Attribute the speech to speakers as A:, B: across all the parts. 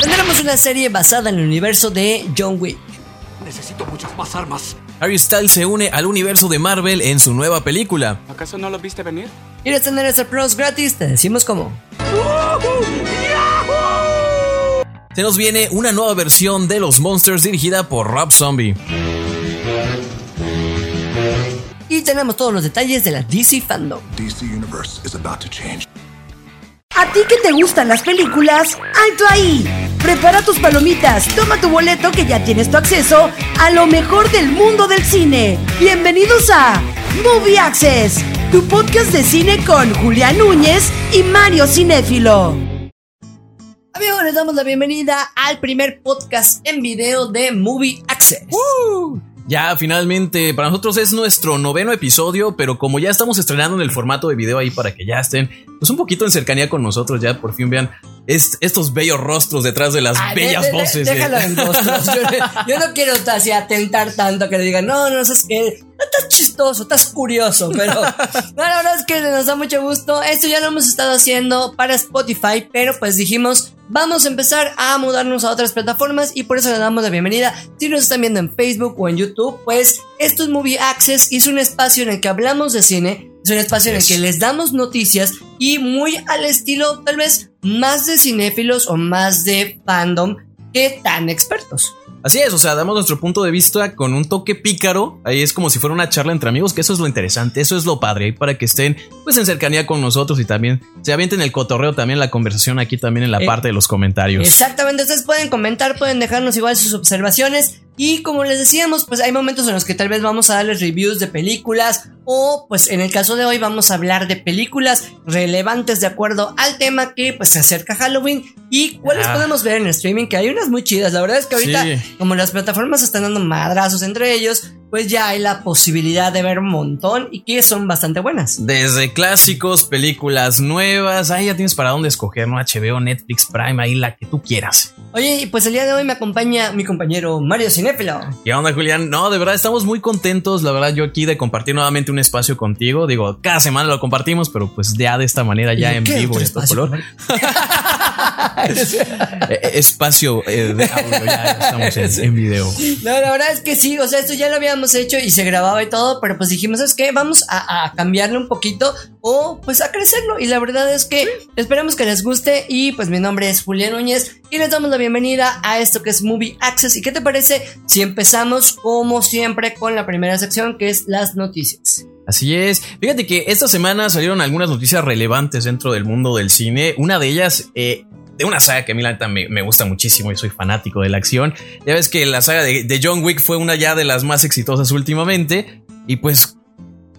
A: Tendremos una serie basada en el universo de John Wick.
B: Necesito muchas más armas.
C: Harry Styles se une al universo de Marvel en su nueva película.
B: ¿Acaso no lo viste venir?
A: ¿Quieres tener Star Plus gratis? Te decimos cómo.
C: Se nos viene una nueva versión de Los Monsters dirigida por Rob Zombie.
A: Y tenemos todos los detalles de la DC Fandom.
D: DC Universe is about to change.
E: ¿A ti que te gustan las películas? ¡Alto ahí! Prepara tus palomitas, toma tu boleto que ya tienes tu acceso a lo mejor del mundo del cine. Bienvenidos a Movie Access, tu podcast de cine con Julián Núñez y Mario Cinéfilo.
A: Amigos, les damos la bienvenida al primer podcast en video de Movie Access.
C: Ya finalmente, para nosotros es nuestro noveno episodio, pero como ya estamos estrenando en el formato de video ahí para que ya estén pues un poquito en cercanía con nosotros, ya por fin vean est- estos bellos rostros detrás de las
A: Ay, de-
C: bellas
A: de- de-
C: voces.
A: Déjalo en rostros. Yo, yo no quiero así atentar tanto que le digan, no, no, es que estás chistoso, estás curioso, pero no, la verdad es que nos da mucho gusto. Esto ya lo hemos estado haciendo para Spotify, pero pues dijimos, vamos a empezar a mudarnos a otras plataformas y por eso le damos la bienvenida. Si nos están viendo en Facebook o en YouTube, pues esto es Movie Access y es un espacio en el que hablamos de cine. Es un espacio en el que les damos noticias y muy al estilo tal vez más de cinéfilos o más de fandom que tan expertos.
C: Así es, o sea, damos nuestro punto de vista con un toque pícaro. Ahí es como si fuera una charla entre amigos, que eso es lo interesante, eso es lo padre, ahí para que estén pues en cercanía con nosotros y también se avienten el cotorreo, también la conversación aquí también en la
A: Eh,
C: parte de los comentarios.
A: Exactamente, ustedes pueden comentar, pueden dejarnos igual sus observaciones y como les decíamos, pues hay momentos en los que tal vez vamos a darles reviews de películas o pues en el caso de hoy vamos a hablar de películas relevantes de acuerdo al tema que pues se acerca Halloween y cuáles
C: Ah.
A: podemos ver en streaming, que hay unas muy chidas, la verdad es que ahorita
C: Sí.
A: como las plataformas están dando madrazos entre ellos, pues ya hay la posibilidad de ver un montón y que son bastante buenas.
C: Desde clásicos, películas nuevas, ahí ya tienes para dónde escoger, ¿no? HBO, Netflix, Prime, ahí la que tú quieras.
A: Oye, y pues el día de hoy me acompaña mi compañero Mario Cinéfilo.
C: ¿Qué onda, Julián? No, de verdad, estamos muy contentos, la verdad, yo aquí de compartir nuevamente un espacio contigo. Digo, cada semana lo compartimos, pero pues ya de esta manera, ya en
A: ¿Qué
C: vivo, y a
A: espacio,
C: color. Espacio eh, de audio, ya estamos en, en video.
A: No, la verdad es que sí, o sea, esto ya lo habíamos hecho y se grababa y todo, pero pues dijimos, es que vamos a, a cambiarle un poquito o pues a crecerlo. Y la verdad es que esperamos que les guste y pues mi nombre es Julián Núñez y les damos la bienvenida a esto que es Movie Access. ¿Y qué te parece si empezamos como siempre con la primera sección que es las noticias?
C: Así es. Fíjate que esta semana salieron algunas noticias relevantes dentro del mundo del cine. Una de ellas, eh, de una saga que a mí la neta me, gusta muchísimo y soy fanático de la acción. Ya ves que la saga de, John Wick fue una ya de las más exitosas últimamente. Y pues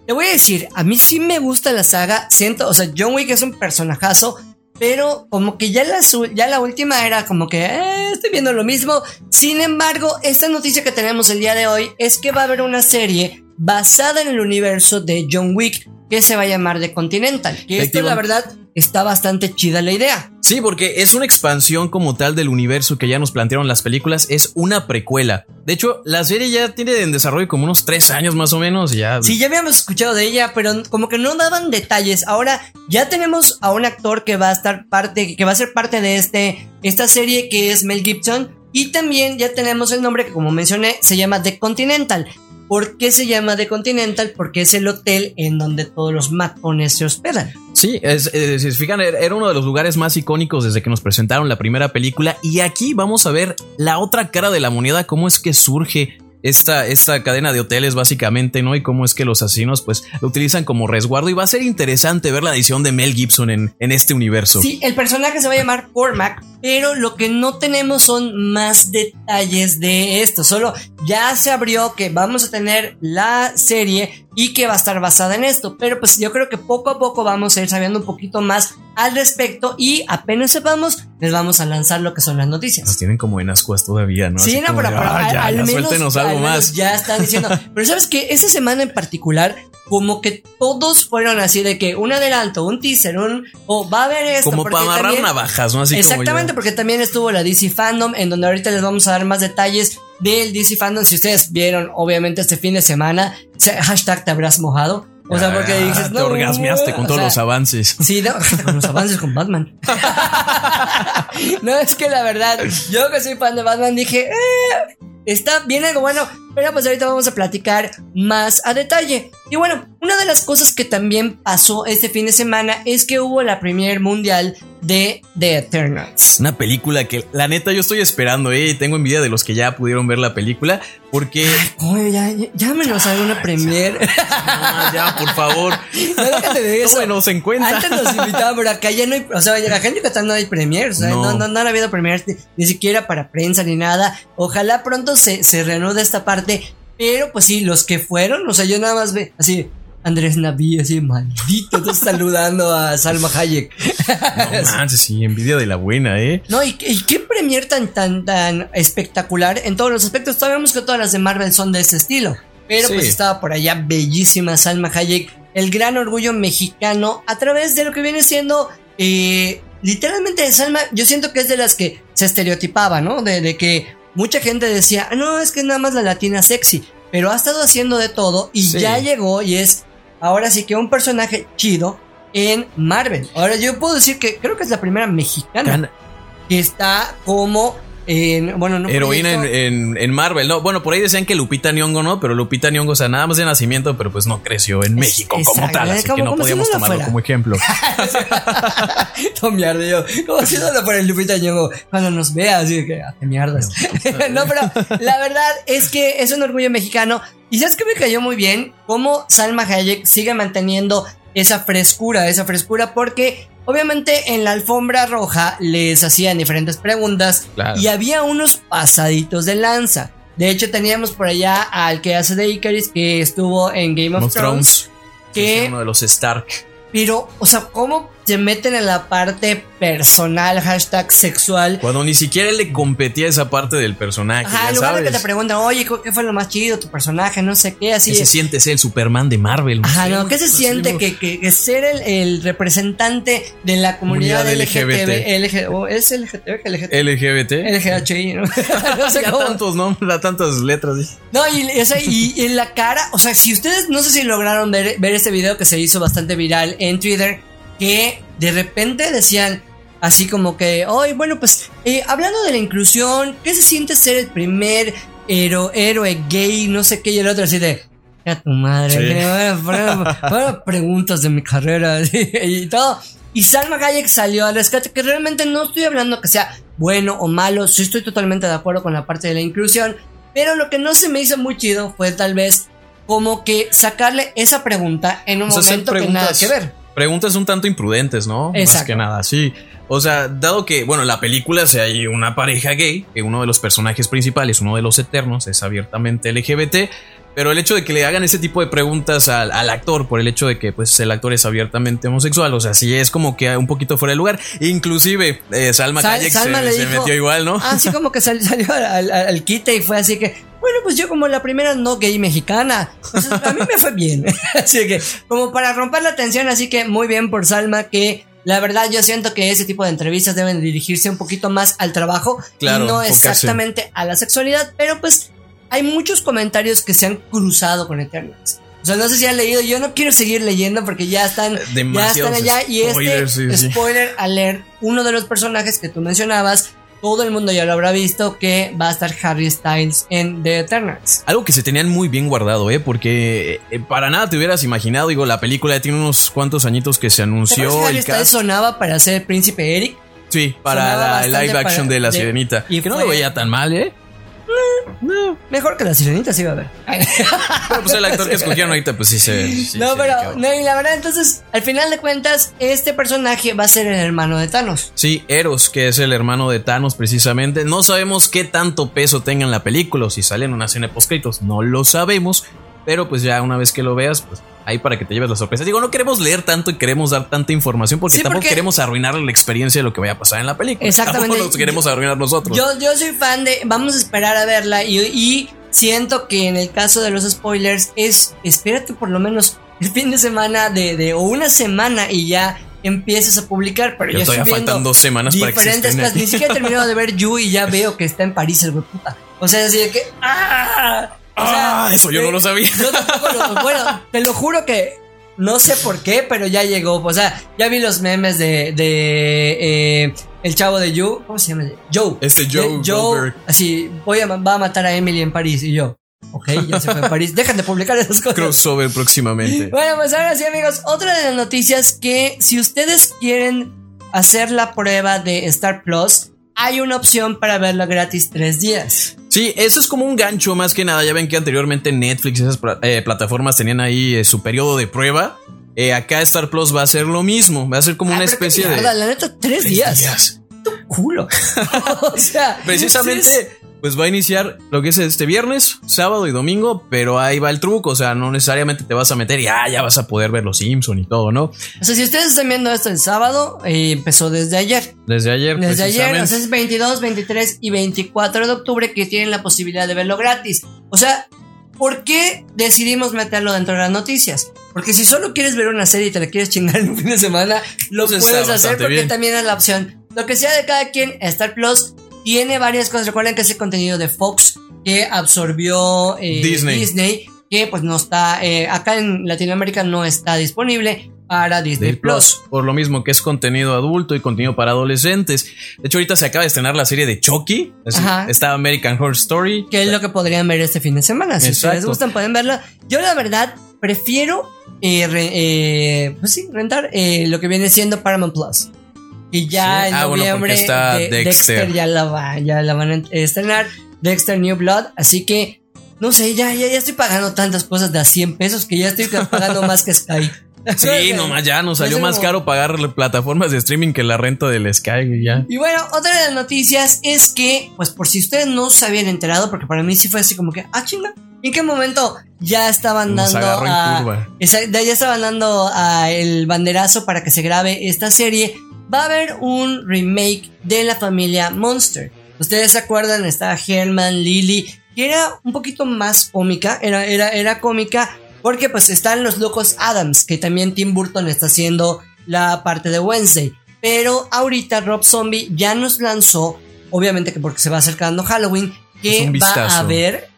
A: Te voy a decir, a mí sí me gusta la saga, siento, o sea, John Wick es un personajazo, pero como que ya la, ya la última era como que eh, estoy viendo lo mismo. Sin embargo, esta noticia que tenemos el día de hoy es que va a haber una serie basada en el universo de John Wick que se va a llamar The Continental. Que esto, la verdad, está bastante chida la idea.
C: Sí, porque es una expansión como tal del universo que ya nos plantearon las películas, es una precuela. De hecho, la serie ya tiene en desarrollo como unos tres años más o menos y ya...
A: Sí, ya habíamos escuchado de ella, pero como que no daban detalles. Ahora ya tenemos a un actor que va a estar parte, que va a ser parte de este, esta serie que es Mel Gibson. Y también ya tenemos el nombre que como mencioné se llama The Continental. ¿Por qué se llama The Continental? Porque es el hotel en donde todos los matones se hospedan.
C: Sí, es, se fijan, era uno de los lugares más icónicos desde que nos presentaron la primera película. Y aquí vamos a ver la otra cara de la moneda, cómo es que surge esta, esta cadena de hoteles, básicamente, ¿no? Y cómo es que los asesinos, pues, lo utilizan como resguardo. Y va a ser interesante ver la edición de Mel Gibson en, en este universo.
A: Sí, el personaje se va a llamar Cormac, pero lo que no tenemos son más detalles de esto. Solo ya se abrió que vamos a tener la serie y que va a estar basada en esto. Pero pues yo creo que poco a poco vamos a ir sabiendo un poquito más al respecto y apenas sepamos, les vamos a lanzar lo que son las
C: Nos
A: noticias.
C: tienen como en ascuas todavía, ¿no?
A: Sí,
C: Así
A: no, pero, pero
C: "Ah,
A: al,
C: ya,
A: al
C: ya,
A: menos,
C: suéltenos algo
A: al menos
C: más.
A: ya están diciendo. Pero sabes que esa semana en particular, como que todos fueron así de que un adelanto, un teaser, un o va a haber esto.
C: Como para amarrar
A: también-
C: navajas, ¿no? Así
A: Exactamente,
C: como
A: porque también estuvo la DC Fandom, en donde ahorita les vamos a dar más detalles del DC Fandom. Si ustedes vieron, obviamente, este fin de semana, se- hashtag te habrás mojado. O sea, porque dices,
C: Ah, te
A: no.
C: orgasmeaste con
A: o
C: todos
A: sea,
C: los avances.
A: Sí, no, con los avances con Batman. no, es que la verdad, yo que soy fan de Batman dije, eh, está bien algo bueno, pero pues ahorita vamos a platicar más a detalle. Y bueno, una de las cosas que también pasó este fin de semana es que hubo la premier mundial de The Eternals.
C: Una película que la neta yo estoy esperando, eh. y Tengo envidia de los que ya pudieron ver la película. Porque.
A: Oye, ya, ya, llámenos a una premier.
C: Ah, ya, por favor.
A: No, déjate de eso.
C: Tómenos en cuenta.
A: Antes nos invitaban, pero acá ya no hay, o sea, acá en Yucatán no hay premier, o sea, no,
C: No.
A: no, no, ha habido premier ni, ni siquiera para prensa ni nada. Ojalá pronto se, se reanude esta parte, pero pues sí, los que fueron, o sea, yo nada más ve así, Andrés Naví, así, maldito, saludando a Salma Hayek.
C: No manches, sí, envidia de la buena, eh.
A: No, y, y qué premier tan, tan, tan espectacular en todos los aspectos. Sabemos que todas las de Marvel son de este estilo. Pero
C: Sí.
A: pues estaba por allá bellísima Salma Hayek, el gran orgullo mexicano a través de lo que viene siendo eh, literalmente Salma. Yo siento que es de las que se estereotipaba, ¿no? De, de que mucha gente decía, "Ah, no, es que nada más la latina sexy, pero ha estado haciendo de todo y
C: Sí.
A: ya llegó y es ahora sí que un personaje chido en Marvel. Ahora yo puedo decir que creo que es la primera mexicana que está como en, bueno, no
C: heroína en, en- en Marvel, ¿no? Bueno, por ahí decían que Lupita Nyong'o, ¿no? Pero Lupita Nyong'o, o sea, nada más de nacimiento, pero pues no creció en México como
A: exacto,
C: tal,
A: eh,
C: así
A: como-
C: que no
A: si
C: podíamos
A: no
C: tomarlo
A: fuera.
C: como ejemplo.
A: Todo mierdillo. Como si no lo fuera el Lupita Nyong'o cuando nos vea, así que, ah, mierdas. no, pero la verdad es que es un orgullo mexicano. Y sabes que me cayó muy bien cómo Salma Hayek sigue manteniendo esa frescura, esa frescura, porque obviamente en la alfombra roja les hacían diferentes preguntas
C: Claro.
A: y había unos pasaditos de lanza. De hecho, teníamos por allá al que hace de Icaris, que estuvo en Game of Thrones.
C: Thrones.
A: que-
C: Sí, uno de los Stark.
A: Pero, o sea, ¿cómo se meten en la parte personal, hashtag sexual?
C: Cuando ni siquiera le competía esa parte del personaje,
A: Ajá,
C: ya
A: en lugar de que te preguntan, oye, ¿qué fue lo más chido? Tu personaje, no sé qué, así.
C: ¿Qué se siente ser el Superman de Marvel?
A: Ajá,
C: sé,
A: no, ¿qué se siente
C: ¿no?
A: que, que- que ser el, el representante de la comunidad,
C: Comunidad
A: LGTB, LG, o es LGTB, LGTB,
C: LGBT.
A: LGHI, ¿no? no sé cómo.
C: tantos nombres, tantas letras.
A: No, y, o sea, y- y en la cara, o sea, si ustedes no sé si lograron ver, ver este video que se hizo bastante viral en Twitter, que de repente decían así como que, ay, bueno, pues eh, hablando de la inclusión, ¿qué se siente ser el primer héroe, héroe gay, no sé qué, y el otro así de... A tu madre,
C: Sí.
A: que bueno, bueno, bueno, preguntas de mi carrera y todo. Y Salma Hayek salió al rescate, que realmente no estoy hablando que sea bueno o malo, sí estoy totalmente de acuerdo con la parte de la inclusión, pero lo que no se me hizo muy chido fue tal vez como que sacarle esa pregunta en un
C: O sea, hacer
A: momento que nada que ver.
C: Preguntas un tanto imprudentes, ¿no? Más
A: Exacto.
C: que nada, sí. O sea, dado que, bueno, la película se hay una pareja gay, que uno de los personajes principales, uno de los eternos, es abiertamente LGBT, pero el hecho de que le hagan ese tipo de preguntas al, al actor, por el hecho de que pues el actor es abiertamente homosexual, o sea, sí es como que un poquito fuera de lugar. Inclusive, eh, Salma
A: Sal-
C: Hayek
A: Salma
C: se,
A: le
C: se
A: dijo-
C: metió igual, ¿no?
A: Así como que sal- salió al, al- al quite y fue así que, bueno, pues yo como la primera no gay mexicana, pues a mí me fue bien. así que, como para romper la tensión, así que muy bien por Salma que... La verdad, yo siento que ese tipo de entrevistas deben dirigirse un poquito más al trabajo
C: Claro,
A: y no exactamente a la sexualidad, pero pues hay muchos comentarios que se han cruzado con Eternals. O sea, no sé si han leído, yo no quiero seguir leyendo porque ya están, ya están allá y este
C: sí, sí.
A: spoiler alert, uno de los personajes que tú mencionabas, todo el mundo ya lo habrá visto que va a estar Harry Styles en The Eternals.
C: Algo que se tenían muy bien guardado, ¿eh? Porque eh, para nada te hubieras imaginado, digo, la película ya tiene unos cuantos añitos que se
A: ¿Te
C: anunció.
A: que Harry Styles sonaba para ser Príncipe Eric?
C: Sí, para la live action
A: para-
C: de La
A: de-
C: Sirenita.
A: y
C: que no lo veía tan mal, ¿eh?
A: Mejor que la sirenita sí va a ver.
C: Pero pues el actor que escogieron ahorita, pues sí se. sí
A: no, pero, no, y la verdad, entonces, al final de cuentas, este personaje va a ser el hermano de Thanos.
C: Sí, Eros, que es el hermano de Thanos precisamente. No sabemos qué tanto peso tenga en la película o si sale en una escena postcritos. No lo sabemos. Pero pues ya una vez que lo veas, pues ahí para que te lleves la sorpresa. Digo, no queremos leer tanto y queremos dar tanta información porque
A: Sí,
C: tampoco
A: porque-
C: queremos arruinarle la experiencia de lo que vaya a pasar en la película.
A: Exactamente.
C: Tampoco nos queremos arruinar nosotros.
A: Yo, yo soy fan de. Vamos a esperar a verla. Y, y siento que en el caso de los spoilers, es. Espérate por lo menos el fin de semana de, de o una semana y ya empiezas a publicar. Pero
C: Ya
A: ya
C: todavía
A: estoy viendo
C: faltan dos semanas para que.
A: Ni siquiera he terminado de ver You y ya veo que está en París el puta. O sea, así de que. ¡Ah! Sea,
C: Ah, eso yo no lo sabía.
A: Yo tampoco lo. Bueno, te lo juro que No sé por qué, pero ya llegó. O sea, ya vi los memes de, de eh, el chavo de You. ¿Cómo se llama? Joe.
C: Este Joe Goldberg.
A: Así, voy a, va a matar a Emily en París. Y yo, ok, ya se fue a París. Dejan de publicar esas cosas.
C: Crossover próximamente.
A: Bueno, pues ahora sí, amigos. Otra de las noticias que si ustedes quieren hacer la prueba de Star Plus, hay una opción para verlo gratis tres días.
C: Sí, eso es como un gancho más que nada. Ya ven que anteriormente Netflix y esas eh, plataformas tenían ahí eh, su periodo de prueba. Eh, acá Star Plus va a ser lo mismo. Va a ser como
A: Ah,
C: una especie de.
A: La neta, tres,
C: Tres
A: días.
C: días.
A: Culo. o sea,
C: Precisamente, pues va a iniciar lo que es este viernes, sábado y domingo, pero ahí va el truco. O sea, no necesariamente te vas a meter y ah, ya vas a poder ver los Simpson y todo, ¿no?
A: O sea, si ustedes están viendo esto el sábado, eh, empezó desde ayer.
C: Desde ayer.
A: Desde ayer, o sea, es 22, 23 y 24 de octubre que tienen la posibilidad de verlo gratis. O sea, ¿por qué decidimos meterlo dentro de las noticias? Porque si solo quieres ver una serie y te la quieres chingar en un fin de semana, lo
C: Pues
A: puedes hacer porque
C: bien.
A: también es la opción. Lo que sea de cada quien, Star Plus tiene varias cosas. Recuerden que ese contenido de Fox que absorbió eh,
C: Disney.
A: Disney, que pues no está, eh, acá en Latinoamérica no está disponible para Disney Plus.
C: Plus, por lo mismo que es contenido adulto y contenido para adolescentes. De hecho, ahorita se acaba de estrenar la serie de Chucky. Es-. Está American Horror Story.
A: que es lo que podrían ver este fin de semana. Si
C: Exacto.
A: ustedes gustan, pueden verla. Yo, la verdad, prefiero eh, re- eh, pues sí, rentar eh, lo que viene siendo Paramount Plus. Y ya
C: Sí.
A: en
C: Ah, bueno,
A: noviembre
C: está
A: de-
C: Dexter.
A: ya la va, ya la van a estrenar. Dexter New Blood. Así que, no sé, ya, ya, ya estoy pagando tantas cosas de a 100 pesos que ya estoy pagando más que Sky.
C: Sí, nomás ya nos salió más caro pagar plataformas de streaming que la renta del Sky. y Ya.
A: Y bueno, otra de las noticias es que, pues por si ustedes no se habían enterado, porque para mí sí fue así como que, ah, chinga, ¿en qué momento ya estaban
C: Nos
A: dando a- esa- ya estaban dando a el banderazo para que se grabe esta serie? Va a haber un remake de la familia Monster. Ustedes se acuerdan, estaba Herman, Lily, que era un poquito más cómica, era, era, era cómica, porque pues están los locos Adams, que también Tim Burton está haciendo la parte de Wednesday. Pero ahorita Rob Zombie ya nos lanzó, obviamente que porque se va acercando Halloween, que va a ver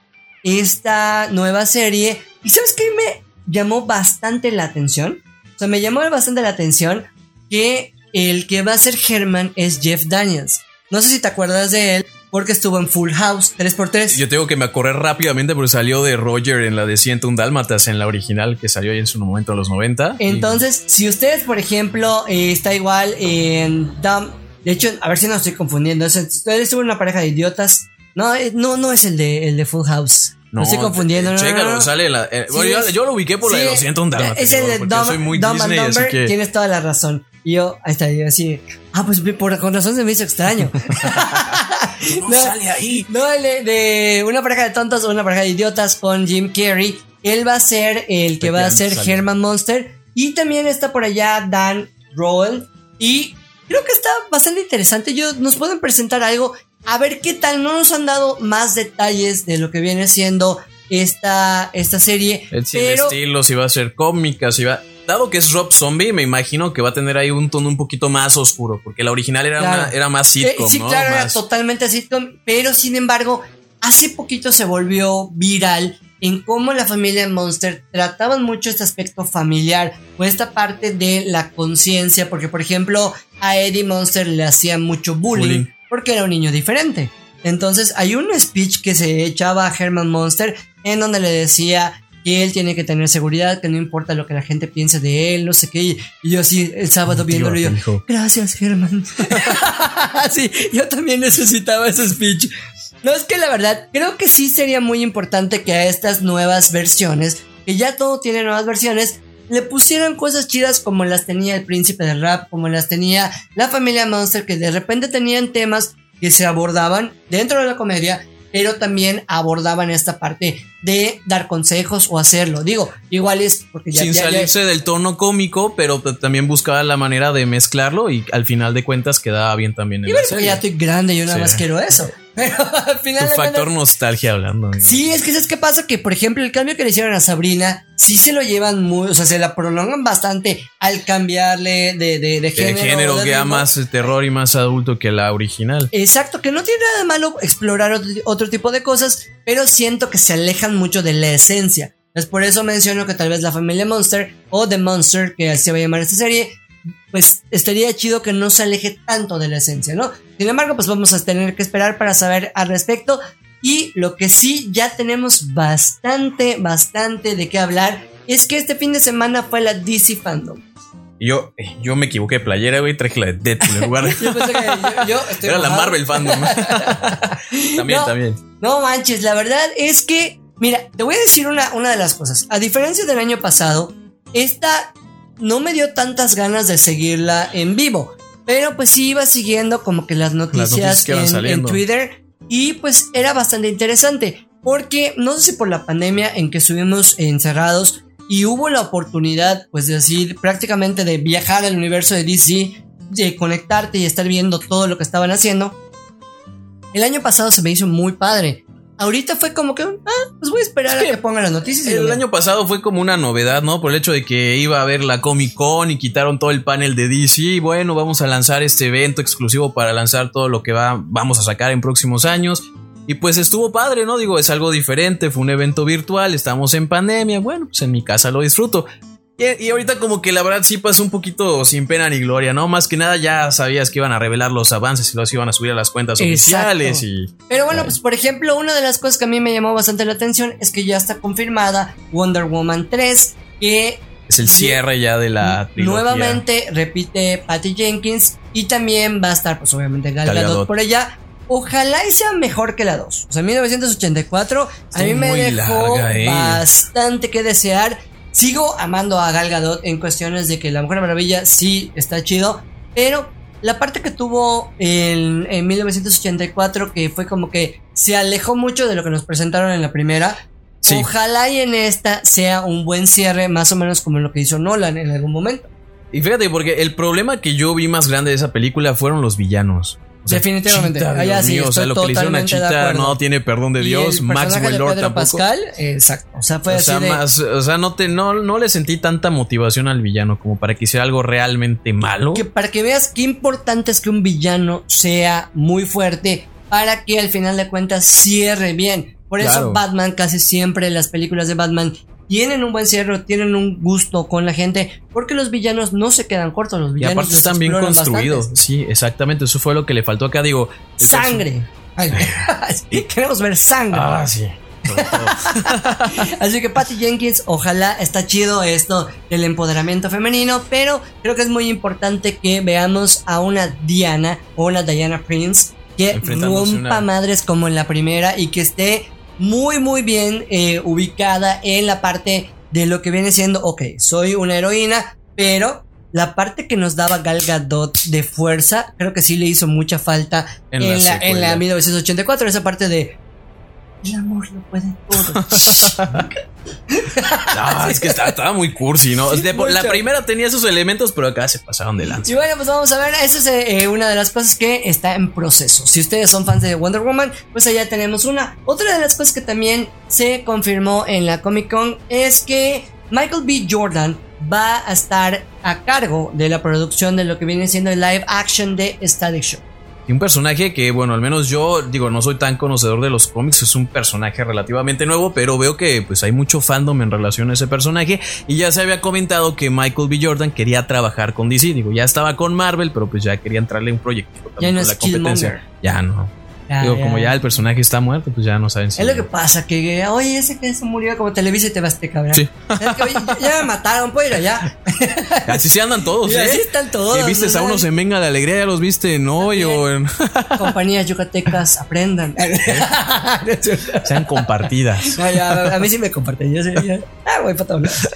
A: esta nueva serie. ¿Y sabes qué me llamó bastante la atención? O sea, me llamó bastante la atención que el que va a ser Herman es Jeff Daniels. No sé si te acuerdas de él porque estuvo en Full House 3x3.
C: Yo tengo que me acordé rápidamente porque salió de Roger en la de 101 Dálmatas, en la original que salió ahí en su momento en los 90. y-
A: Entonces, si ustedes, por ejemplo, eh, está igual en Dumb, de hecho, a ver si no estoy confundiendo, es- ustedes estuvo en una pareja de idiotas. No, eh, no, no es el de, el de Full House. No, estoy confundiendo.
C: Chécalo,
A: no, no.
C: sale la. eh,
A: Sí,
C: bueno, yo, lo ubiqué por la de 201 Dálmatas.
A: Es el de Dumb,
C: soy muy
A: Dumb and
C: Disney,
A: Dumber,
C: que.
A: Tienes toda la razón. Y yo, ahí está, yo así. Ah, pues por, con razón se me hizo extraño.
C: No sale ahí.
A: No, de, de una pareja de tontos o una pareja de idiotas con Jim Carrey. Él va a ser el que va a ser
C: sale.
A: Herman Monster. Y también está por allá Dan Roel. Y creo que está bastante interesante. Yo, nos pueden presentar algo. A ver qué tal. No nos han dado más detalles de lo que viene siendo esta, esta serie.
C: El sin
A: pero
C: estilo, si va a ser cómica, si va. Dado que es Rob Zombie, me imagino que va a tener ahí un tono un poquito más oscuro, porque la original era,
A: Claro.
C: una- era más
A: Eh,
C: sitcom,
A: sí,
C: ¿no?
A: claro, era totalmente sitcom, pero sin embargo, hace poquito se volvió viral en cómo la familia Monster trataban mucho este aspecto familiar o esta parte de la conciencia, porque por ejemplo a Eddie Monster le hacían mucho bullying,
C: Bullying.
A: porque era un niño diferente. Entonces hay un speech que se echaba a Herman Monster en donde le decía que él tiene que tener seguridad, que no importa lo que la gente piense de él, no sé qué. Y, yo así el sábado viéndolo y yo. Gracias, Germán. sí, yo también necesitaba ese speech. No, es que la verdad, creo que sí sería muy importante que a estas nuevas versiones, que ya todo tiene nuevas versiones, le pusieran cosas chidas como las tenía el príncipe del rap, como las tenía la familia Monster, que de repente tenían temas que se abordaban dentro de la comedia, pero también abordaban esta parte de dar consejos o hacerlo. Digo, igual es porque ya,
C: Sin
A: ya- ya-
C: salirse del tono cómico, pero también buscaba la manera de mezclarlo y al final de cuentas quedaba bien también en
A: Y
C: la serie.
A: ya estoy grande, yo nada
C: Sí.
A: más quiero eso. Pero al
C: Tu
A: final. de
C: factor nostalgia hablando.
A: Sí, es que ¿sabes qué pasa? Que, por ejemplo, el cambio que le hicieron a Sabrina, sí se lo llevan muy, o sea, se la prolongan bastante al cambiarle de, de, de
C: De
A: género.
C: género
A: de
C: que da más terror y más adulto que la original.
A: Exacto, que no tiene nada de malo explorar otro, otro tipo de cosas, pero siento que se alejan mucho de la esencia. Es por eso menciono que tal vez la familia Monster o The Monster, que así se va a llamar esta serie, pues estaría chido que no se aleje tanto de la esencia, ¿no? Sin embargo, pues vamos a tener que esperar para saber al respecto. Y lo que sí ya tenemos bastante, bastante de qué hablar es que este fin de semana fue la DC Fandom.
C: Yo, yo me equivoqué de playera, güey, traje la de Deadpool en lugar de...
A: Yo pensé que yo, yo estoy
C: Era la. Marvel Fandom. también,
A: No.
C: también.
A: No manches, la verdad es que, mira, te voy a decir una, una de las cosas. A diferencia del año pasado, esta no me dio tantas ganas de seguirla en vivo. Pero pues sí iba siguiendo como que las noticias, en. Twitter. Y pues era bastante interesante. Porque no sé si por la pandemia en que estuvimos encerrados y hubo la oportunidad, pues de decir, prácticamente de viajar al universo de DC, de conectarte y estar viendo todo lo que estaban haciendo. El año pasado se me hizo muy padre. Ahorita fue como que, ah, pues voy a esperar
C: Es
A: a
C: que
A: que pongan las noticias. y
C: El año pasado fue como una novedad, ¿no? Por el hecho de que iba a haber la Comic Con y quitaron todo el panel de DC. Y bueno, vamos a lanzar este evento exclusivo para lanzar todo lo que va, vamos a sacar en próximos años. Y pues estuvo padre, ¿no? Digo, es algo diferente, fue un evento virtual, estamos en pandemia, bueno, pues en mi casa lo disfruto. Y, y ahorita como que la verdad sí pasó un poquito sin pena ni gloria, ¿no? Más que nada ya sabías que iban a revelar los avances y los iban a subir a las cuentas
A: Exacto.
C: oficiales y...
A: Pero bueno, pues por ejemplo, una de las cosas que a mí me llamó bastante la atención es que ya está confirmada Wonder Woman 3, que
C: Es el cierre ya de la trilogía.
A: nuevamente repite Patty Jenkins y también va a estar, pues obviamente, Gal Gadot
C: Gadot.
A: por allá. Ojalá y sea mejor que la 2. O sea, 1984 a
C: Está
A: mí me dejó
C: larga, eh.
A: bastante que desear. Sigo amando a Gal Gadot en cuestiones de que La Mujer Maravilla sí está chido, pero la parte que tuvo en, en 1984 que fue como que se alejó mucho de lo que nos presentaron en la primera.
C: Sí.
A: Ojalá y en esta sea un buen cierre, más o menos como lo que hizo Nolan en algún momento.
C: Y fíjate, porque el problema que yo vi más grande de esa película fueron los villanos. O sea,
A: Definitivamente.
C: Chita, Dios
A: sí,
C: mío, o sea, lo que le hicieron a Chita no tiene perdón de Dios. Maxwell Lord tampoco.
A: Pascal, exacto. O sea, fue
C: o
A: así
C: sea,
A: de-
C: más, o sea, no, te, no, no le sentí tanta motivación al villano como para que hiciera algo realmente malo.
A: que para que veas qué importante es que un villano sea muy fuerte para que al final de cuentas cierre bien. Por eso
C: Claro.
A: Batman casi siempre las películas de Batman tienen un buen cierre, tienen un gusto con la gente, porque los villanos no se quedan cortos, los
C: Y
A: villanos
C: aparte
A: los
C: están bien construidos.
A: bastante.
C: Sí, exactamente. Eso fue lo que le faltó acá. Digo,
A: Sangre. Ay, Queremos ver sangre.
C: Ah, sí.
A: Así que Patty Jenkins, ojalá está chido esto del empoderamiento femenino, pero creo que es muy importante que veamos a una Diana o una Diana Prince que rompa
C: una-
A: madres como en la primera y que esté muy muy bien eh, ubicada en la parte de lo que viene siendo, ok, soy una heroína, pero la parte que nos daba Gal Gadot de fuerza, creo que sí le hizo mucha falta
C: En
A: en,
C: la
A: la, en la
C: secuela.
A: 1984, esa parte de el amor lo puede todo.
C: Ah, es que estaba, estaba muy cursi, ¿no?
A: Sí,
C: De- la primera tenía esos elementos, pero acá se pasaron de lanza.
A: Y bueno, pues vamos a ver, esa es eh, una de las cosas que está en proceso. Si ustedes son fans de Wonder Woman, pues allá tenemos una. Otra de las cosas que también se confirmó en la Comic Con es que Michael B. Jordan va a estar a cargo de la producción de lo que viene siendo el live action de Static Show.
C: Y un personaje que, bueno, al menos yo, digo, no soy tan conocedor de los cómics, es un personaje relativamente nuevo, pero veo que pues hay mucho fandom en relación a ese personaje. Y ya se había comentado que Michael B. Jordan quería trabajar con DC. Digo, ya estaba con Marvel, pero pues ya quería entrarle un proyecto
A: Ya no
C: con
A: es
C: la competencia.
A: Killmonger.
C: Ya no. Digo,
A: ya.
C: como ya el personaje está muerto, pues ya no saben si.
A: Es lo que pasa, que oye, ese que se murió como Televisa y te vas te cabrón.
C: Sí.
A: Es que, oye, ya me mataron, puedo ir allá.
C: Así se andan todos, ¿eh?
A: así están todos,
C: Y vistes
A: ¿no?
C: a unos en Venga la Alegría, ya los viste en hoy o en.
A: Compañías yucatecas, aprendan.
C: sean compartidas.
A: No, ya, a mí sí me comparten. Yo ya- ah, voy para todos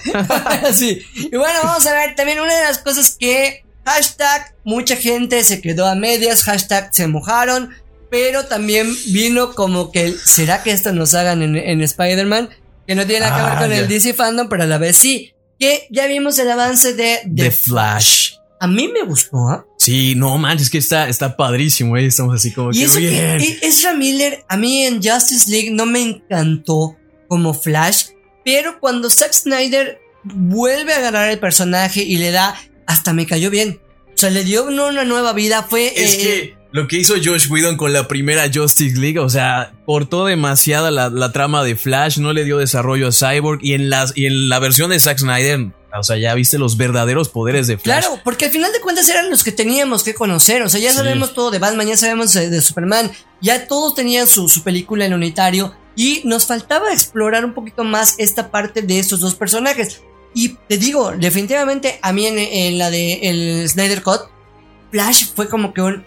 A: sí. Y bueno, vamos a ver también una de las cosas que hashtag mucha gente se quedó a medias, hashtag se mojaron, pero también vino como que será que esto nos hagan en, en Spider-Man, que no tiene nada que ver
C: Ah,
A: con el. DC fandom, pero a la vez sí. Que ya vimos el avance de
C: The Flash.
A: A mí me gustó, ¿ah?
C: Sí, no man, es que está, está padrísimo, ¿eh? Estamos así como
A: Y
C: que
A: eso que
C: bien.
A: e- Ezra Miller a mí en Justice League no me encantó como Flash, pero cuando Zack Snyder vuelve a agarrar el personaje y le da, hasta me cayó bien. O sea, le dio una, una nueva vida, fue...
C: Es
A: eh,
C: que Lo que hizo Josh Whedon con la primera Justice League, o sea, cortó demasiada la, la trama de Flash, no le dio desarrollo a Cyborg y en, las, y en la versión de Zack Snyder, o sea, ya viste los verdaderos poderes de Flash.
A: Claro, porque al final de cuentas eran los que teníamos que conocer. O sea, ya
C: Sí.
A: sabemos todo de Batman, ya sabemos de, Superman, ya todos tenían su, su película en unitario. Y nos faltaba explorar un poquito más esta parte de estos dos personajes. Y te digo, definitivamente a mí en, en la de el Snyder Cut, Flash fue como que un.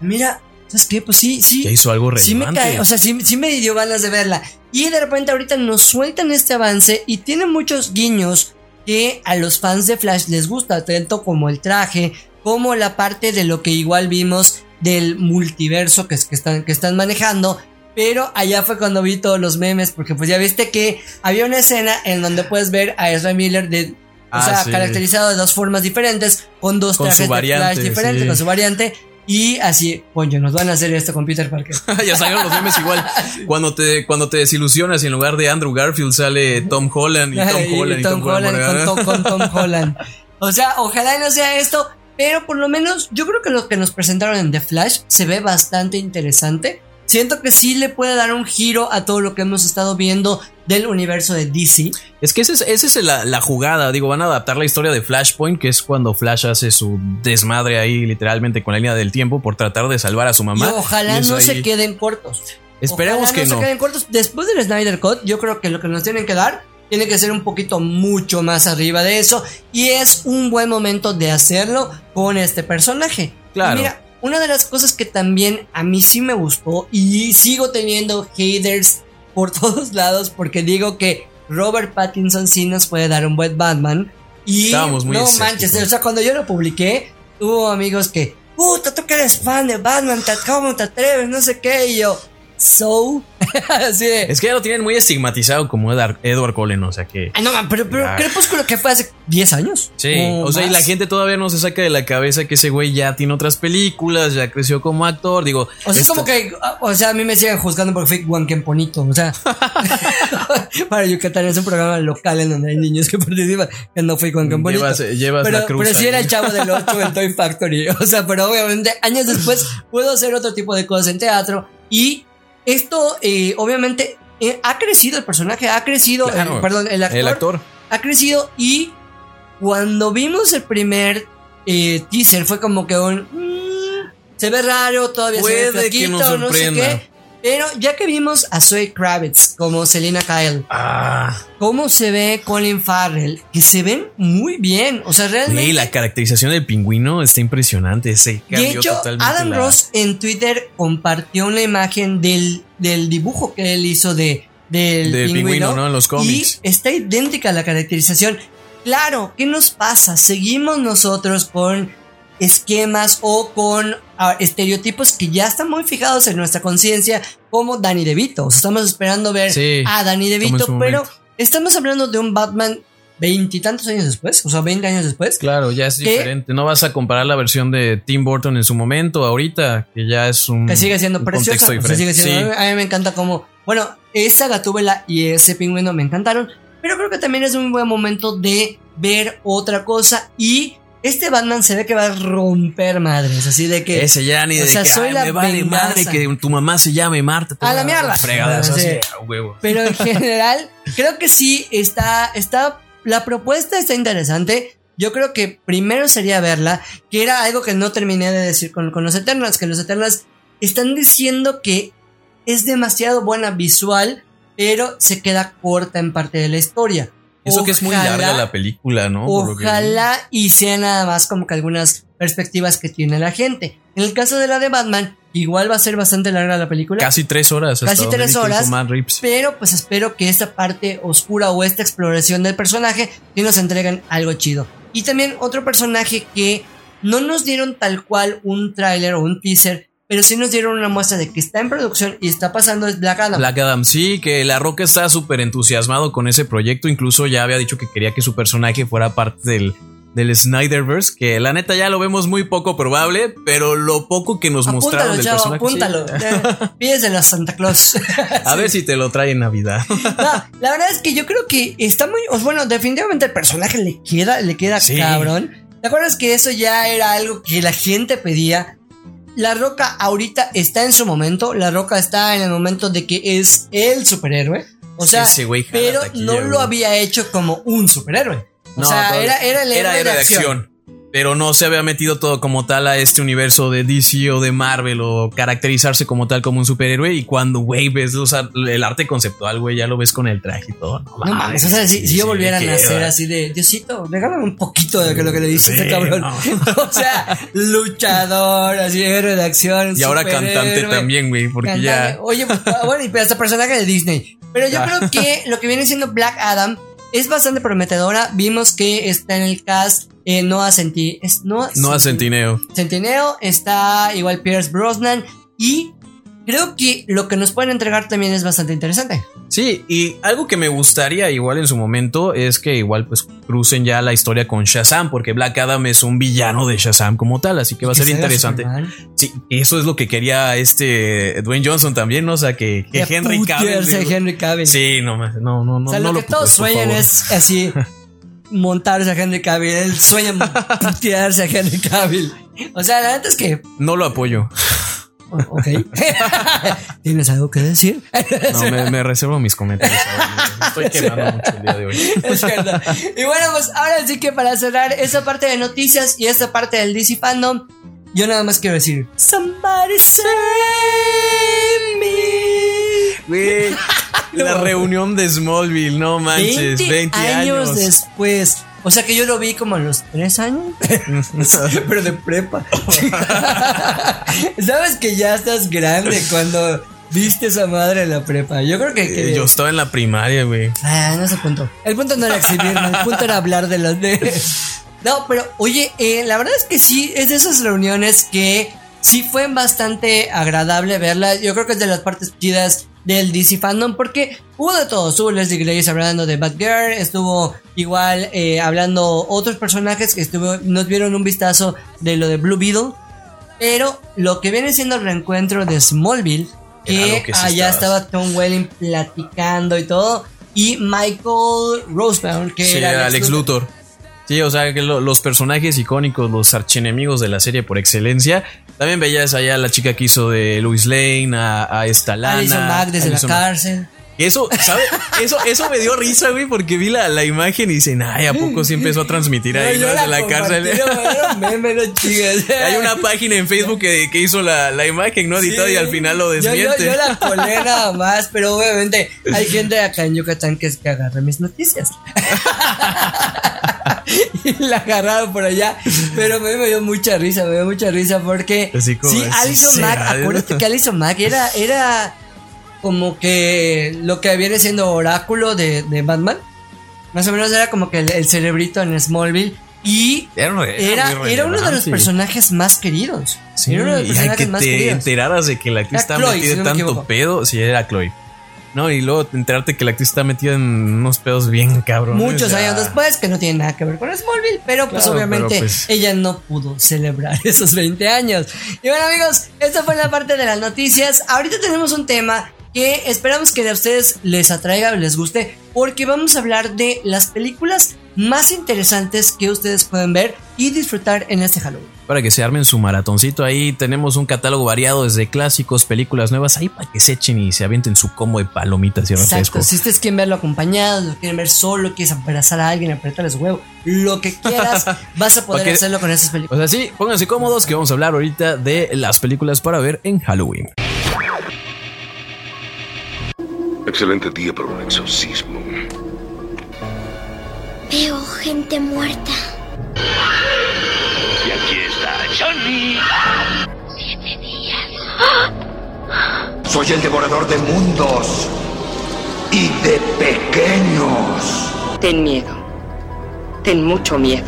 A: Mira, ¿sabes qué? Pues sí, sí.
C: Ya hizo algo
A: Sí me
C: relevante.
A: cae, o sea, sí, sí me dio ganas de verla. Y de repente ahorita nos sueltan este avance y tiene muchos guiños que a los fans de Flash les gusta, tanto como el traje, como la parte de lo que igual vimos del multiverso que, es- que, están, que están manejando. Pero allá fue cuando vi todos los memes, porque pues ya viste que había una escena en donde puedes ver a Ezra Miller de... O
C: Ah,
A: sea,
C: sí.
A: caracterizado de dos formas diferentes, con dos
C: Con
A: trajes de
C: variante,
A: Flash diferentes,
C: sí.
A: con su variante. Y así, coño, nos van a hacer esto con Peter Parker.
C: ya salieron los memes igual. Cuando te, cuando te desilusionas y en lugar de Andrew Garfield sale Tom Holland y Tom
A: Y
C: Holland y
A: Tom
C: Tom
A: Holland
C: Holland.
A: con, con Tom Holland. O sea, ojalá no sea esto, pero por lo menos yo creo que lo que nos presentaron en The Flash se ve bastante interesante. Siento que sí le puede dar un giro a todo lo que hemos estado viendo del universo de DC.
C: Es que esa es, esa es la, la jugada. Digo, van a adaptar la historia de Flashpoint, que es cuando Flash hace su desmadre ahí, literalmente con la línea del tiempo, por tratar de salvar a su mamá.
A: y ojalá
C: Y
A: no se
C: ahí-
A: queden cortos.
C: Esperemos
A: Ojalá
C: que
A: no.
C: no.
A: se queden cortos. Después del Snyder Cut, yo creo que lo que nos tienen que dar tiene que ser un poquito mucho más arriba de eso. Y es un buen momento de hacerlo con este personaje.
C: Claro.
A: Y mira, una de las cosas que también a mí sí me gustó y sigo teniendo haters por todos lados porque digo que Robert Pattinson sí nos puede dar un buen Batman. Y
C: Estábamos muy
A: no
C: escépticos.
A: manches, o sea, cuando yo lo publiqué, hubo amigos que, puta, tú que eres fan de Batman, ¿cómo te atreves? No sé qué, y yo, so, así de...
C: Es que ya lo tienen muy estigmatizado como Edward, Edward Cullen, o sea que.
A: Ay, no, man, pero, pero. Crepúsculo que fue hace 10 años.
C: Sí, o sea, y la gente todavía no se saca de la cabeza que ese güey ya tiene otras películas, ya creció como actor. Digo,
A: O sea, es como que, o sea, a mí me siguen juzgando porque fui Guanquemponito, o sea. para Yucatán es un programa local en donde hay niños que participan, que no fui Guanquemponito.
C: Llevas, llevas
A: pero,
C: la cruz.
A: pero sí
C: ahí.
A: era el chavo del 8 en Toy Factory. O sea, pero obviamente años después puedo hacer otro tipo de cosas en teatro. Y esto, eh, obviamente, eh, ha crecido el personaje, ha crecido,
C: Claro,
A: eh, perdón, el actor,
C: El actor.
A: ha crecido. Y cuando vimos el primer eh, teaser, fue como que un. mm, se ve raro, todavía se ve
C: que nos
A: flaquito, no sé qué. Pero ya que vimos a Zoe Kravitz como Selena Kyle,
C: Ah,
A: cómo se ve Colin Farrell, que se ven muy bien. O sea, realmente.
C: güey, la caracterización del pingüino está impresionante. Se
A: de hecho,
C: totalmente.
A: Adam
C: la-
A: Ross en Twitter compartió una imagen del, del dibujo que él hizo de, del,
C: Del pingüino, ¿no? En los cómics.
A: Y está idéntica la caracterización. Claro, ¿qué nos pasa? Seguimos nosotros con esquemas o con ah, estereotipos que ya están muy fijados en nuestra conciencia, como Danny DeVito. O sea, estamos esperando ver
C: Sí,
A: a Danny DeVito, pero estamos hablando de un Batman veintitantos años después, o sea, veinte años después.
C: Claro, ya es diferente. No vas a comparar la versión de Tim Burton en su momento, ahorita, que ya es un.
A: Que sigue siendo
C: un
A: preciosa.
C: contexto
A: o sea,
C: diferente.
A: sigue siendo-
C: Sí.
A: A mí me encanta como. Bueno, esa Gatúbela y ese pingüino me encantaron. Pero creo que también es un buen momento de ver otra cosa. Y este Batman se ve que va a romper madres. Así de que.
C: Ese ya ni
A: o
C: de
A: sea,
C: que
A: soy
C: "Ay,
A: la
C: me vale
A: venganza".
C: madre que tu mamá se llame Marta.
A: A la mierda.
C: Fregadas,
A: Sí.
C: así, a huevo.
A: Pero en general, creo que sí está, está, la propuesta está interesante. Yo creo que primero sería verla, que era algo que no terminé de decir con, con los Eternals, que los Eternals están diciendo que es demasiado buena visual, pero se queda corta en parte de la historia.
C: Eso que es muy larga la película, ¿no?
A: Ojalá y sea nada más como que algunas perspectivas que tiene la gente. En el caso de la de Batman, igual va a ser bastante larga la película.
C: Casi tres horas.
A: Casi tres horas. Pero pues espero que esta parte oscura o esta exploración del personaje nos entreguen algo chido. Y también otro personaje que no nos dieron tal cual un tráiler o un teaser, pero sí nos dieron una muestra de que está en producción y está pasando es Black Adam.
C: Black Adam, sí, que La Roca está súper entusiasmado con ese proyecto. Incluso ya había dicho que quería que su personaje fuera parte del, del Snyderverse. Que la neta ya lo vemos muy poco probable, pero lo poco que nos mostraron del
A: chavo,
C: personaje.
A: apúntalo.
C: sí.
A: Pídeselo a Santa Claus.
C: A ver si te lo trae en Navidad.
A: No, la verdad es que yo creo que está muy. Bueno, definitivamente el personaje le queda, le queda
C: Sí.
A: cabrón. ¿Te acuerdas que eso ya era algo que la gente pedía? La Roca ahorita está en su momento. La Roca está en el momento de que es el superhéroe. O sea, pero
C: taquilla,
A: no lo había hecho como un superhéroe. O
C: No,
A: sea, era, era el héroe de acción.
C: Pero no se había metido todo como tal a este universo de DC o de Marvel o caracterizarse como tal como un superhéroe. Y cuando, güey, ves el arte conceptual, güey, ya lo ves con el traje y todo. No,
A: No mames, o sea, si, si yo volviera a nacer así de Diosito, regálame un poquito de lo que le dice
C: Sí,
A: este cabrón.
C: no.
A: O sea, luchador, así héroe de acción.
C: Y ahora cantante también, güey, porque
A: cantante.
C: ya.
A: Oye, pues, bueno, y hasta personaje de Disney. Pero yo
C: Ya.
A: creo que lo que viene siendo Black Adam es bastante prometedora. Vimos que está en el cast eh, Noah Senti es Noah
C: No a
A: Senti-
C: Centineo.
A: Centineo, está igual Pierce Brosnan y creo que lo que nos pueden entregar también es bastante interesante.
C: Sí, y algo que me gustaría igual en su momento es que igual pues crucen ya la historia con Shazam, porque Black Adam es un villano de Shazam como tal, así que va a ser interesante. Sí, eso es lo que quería este Dwayne Johnson también, ¿no? O sea, que, Henry Cavill.
A: Henry.
C: Sí, no, no, no, no.
A: o sea,
C: no
A: lo que todos sueñan es así montarse a Henry Cavill. Él sueña putearse a Henry Cavill. O sea, la neta es que.
C: No lo apoyo.
A: Ok. ¿Tienes algo que decir?
C: No, me, me reservo mis comentarios. Estoy quemando mucho el día de hoy.
A: Es cierto. Y bueno, pues ahora sí que para cerrar esa parte de noticias y esta parte del DC Fandom, yo nada más quiero decir: Somebody save me.
C: La reunión de Smallville, no manches, 20, años.
A: después. O sea que yo lo vi como a los 3 años. Pero de prepa. Sabes que ya estás grande cuando viste esa madre en la prepa. Yo creo que. que-
C: Yo estaba en la primaria, güey.
A: Ah, no es el punto. El punto no era exhibirme, el punto era hablar de los de. No, pero oye, eh, la verdad es que sí, es de esas reuniones que sí fue bastante agradable verla. Yo creo que es de las partes chidas del DC Fandom porque hubo de todo. Estuvo Leslie Grace hablando de Batgirl, estuvo igual eh, hablando otros personajes que estuvo, nos dieron un vistazo de lo de Blue Beetle. Pero lo que viene siendo el reencuentro de Smallville, que,
C: lo que sí
A: allá estaba Tom Welling platicando y todo. Y Michael Rosebaum, que
C: Sí,
A: era
C: era Alex Luthor. Sí, o sea, que lo- los personajes icónicos, los archienemigos de la serie por excelencia. También veías allá a la chica que hizo de Louis Lane, a, a esta Lana.
A: Alison Mack desde
C: Alison
A: la cárcel.
C: Eso, ¿sabes? Eso, eso me dio risa, güey, porque vi la, la imagen y dicen, ay, ¿a poco sí empezó a transmitir ahí
A: No, yo
C: desde la cárcel?
A: meme, no chingues.
C: Hay una página en Facebook que, que hizo la, la imagen, ¿no? Editada y al final lo
A: Yo, yo,
C: desmiente.
A: yo la colé nada más, pero obviamente hay gente acá en Yucatán que, es que agarra mis noticias. y la agarraron por allá. Pero a mí me dio mucha risa, me dio mucha risa porque.
C: Así como,
A: sí,
C: ¿sí
A: Alison? Mack, acuérdate que Alison Mack era, era como que lo que viene siendo oráculo de, de Batman. Más o menos era como que el, el cerebrito en Smallville. Y
C: Era,
A: era, uno de los personajes más queridos.
C: Sí,
A: era uno de los
C: y hay
A: personajes
C: que
A: más
C: te
A: queridos.
C: enteraras de que la actriz
A: Chloe,
C: metida
A: si no
C: tanto pedo. Sí, era Chloe. No, y luego enterarte que la actriz está metida en unos pedos bien cabrones.
A: Muchos años después, que no tiene nada que ver con Smallville, pero pues obviamente
C: pero, pues-
A: ella no pudo celebrar esos 20 años. Y bueno amigos, esta fue la parte de las noticias. Ahorita tenemos un tema que esperamos que a ustedes les atraiga, les guste, porque vamos a hablar de las películas más interesantes que ustedes pueden ver y disfrutar en este Halloween.
C: Para que se armen su maratoncito ahí, tenemos un catálogo variado desde clásicos, películas nuevas, ahí para que se echen y se avienten su combo de palomitas y refresco.
A: Exacto, si ustedes quieren verlo acompañado, lo quieren ver solo, quieres abrazar a alguien, apretarles huevo, lo que quieras, vas a poder hacerlo con esas películas.
C: O sea, sí, pónganse cómodos que vamos a hablar ahorita de las películas para ver en Halloween.
D: Excelente día para un exorcismo.
F: Veo gente muerta.
G: Y aquí está Johnny.
D: Soy el devorador de mundos y de pequeños.
H: Ten miedo. Ten mucho miedo.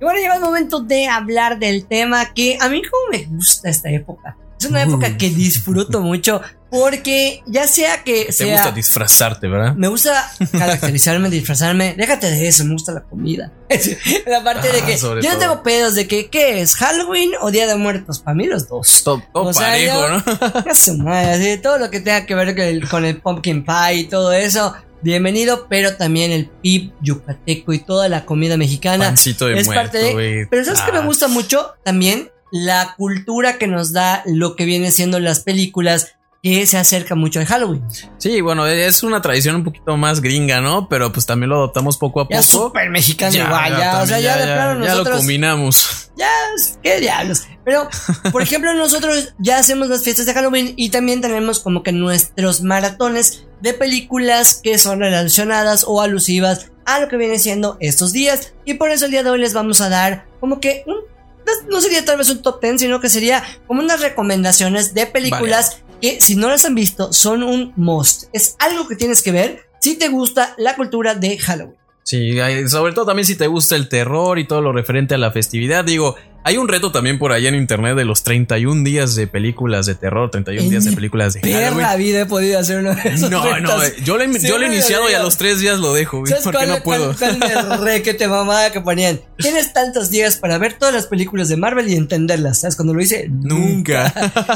A: Y bueno, llega el momento de hablar del tema que a mí como me gusta esta época. Es una época que disfruto mucho porque ya sea que
C: Te
A: sea...
C: gusta disfrazarte, ¿verdad?
A: me gusta caracterizarme, disfrazarme. Déjate de eso, me gusta la comida. la parte de
C: Ah,
A: que
C: sobre
A: yo no tengo pedos de que, ¿qué es? ¿Halloween o Día de Muertos? Para mí los dos.
C: Todo, todo
A: O sea,
C: parejo,
A: yo-
C: ¿no?
A: Ya su madre, así, todo lo que tenga que ver con el, con el pumpkin pie y todo eso, bienvenido, pero también el pip yucateco y toda la comida mexicana
C: Pancito de
A: es
C: muerto,
A: parte de. Pero sabes que me
C: Ah.
A: gusta mucho también la cultura que nos da lo que viene siendo las películas que se acerca mucho de Halloween.
C: Sí, bueno, es una tradición un poquito más gringa, ¿no? Pero pues también lo adoptamos poco a poco.
A: Ya súper mexicano ya, o sea, ya, de plano
C: ya
A: nosotros...
C: lo combinamos.
A: Ya, qué diablos. Pero, por ejemplo, nosotros ya hacemos las fiestas de Halloween y también tenemos como que nuestros maratones de películas que son relacionadas o alusivas a lo que viene siendo estos días. Y por eso el día de hoy les vamos a dar como que un no sería tal vez un top 10, sino que sería como unas recomendaciones de películas que si no las han visto son un must. Es algo que tienes que ver si te gusta la cultura de Halloween.
C: Sí, sobre todo también si te gusta el terror y todo lo referente a la festividad. Digo, hay un reto también por allá en internet de los 31 días de películas de terror, 31 días de películas de
A: Halloween. la vida he podido hacer uno de esos
C: No, no, yo lo, he iniciado y a los tres días lo dejo, porque no puedo.
A: re que te mamada que ponían. Tienes tantos días para ver todas las películas de Marvel y entenderlas, ¿sabes? Cuando lo hice, nunca.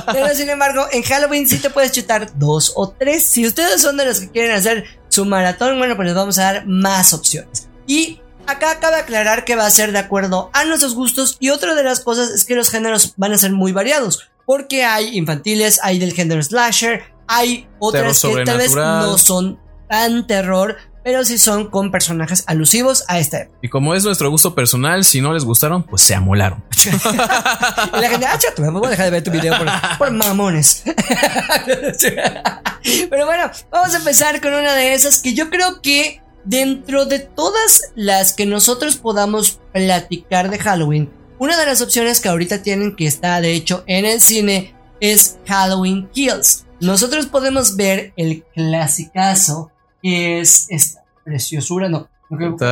A: Pero sin embargo, en Halloween sí te puedes chutar dos o tres. Si ustedes son de los que quieren hacer su maratón, bueno, pues les vamos a dar más opciones. Y Acá cabe aclarar que va a ser de acuerdo a nuestros gustos y otra de las cosas es que los géneros van a ser muy variados, porque hay infantiles, hay del género slasher, hay otras que tal vez no son tan terror, pero sí son con personajes alusivos a esta época.
C: Y como es nuestro gusto personal, si no les gustaron, pues se amolaron.
A: y la gente, ah, chato, me voy a dejar de ver tu video por, por mamones. pero bueno, vamos a empezar con una de esas que yo creo que Dentro de todas las que nosotros podamos platicar de Halloween, una de las opciones que ahorita tienen que está de hecho en el cine es Halloween Kills. Nosotros podemos ver el clasicazo es esta preciosura, no.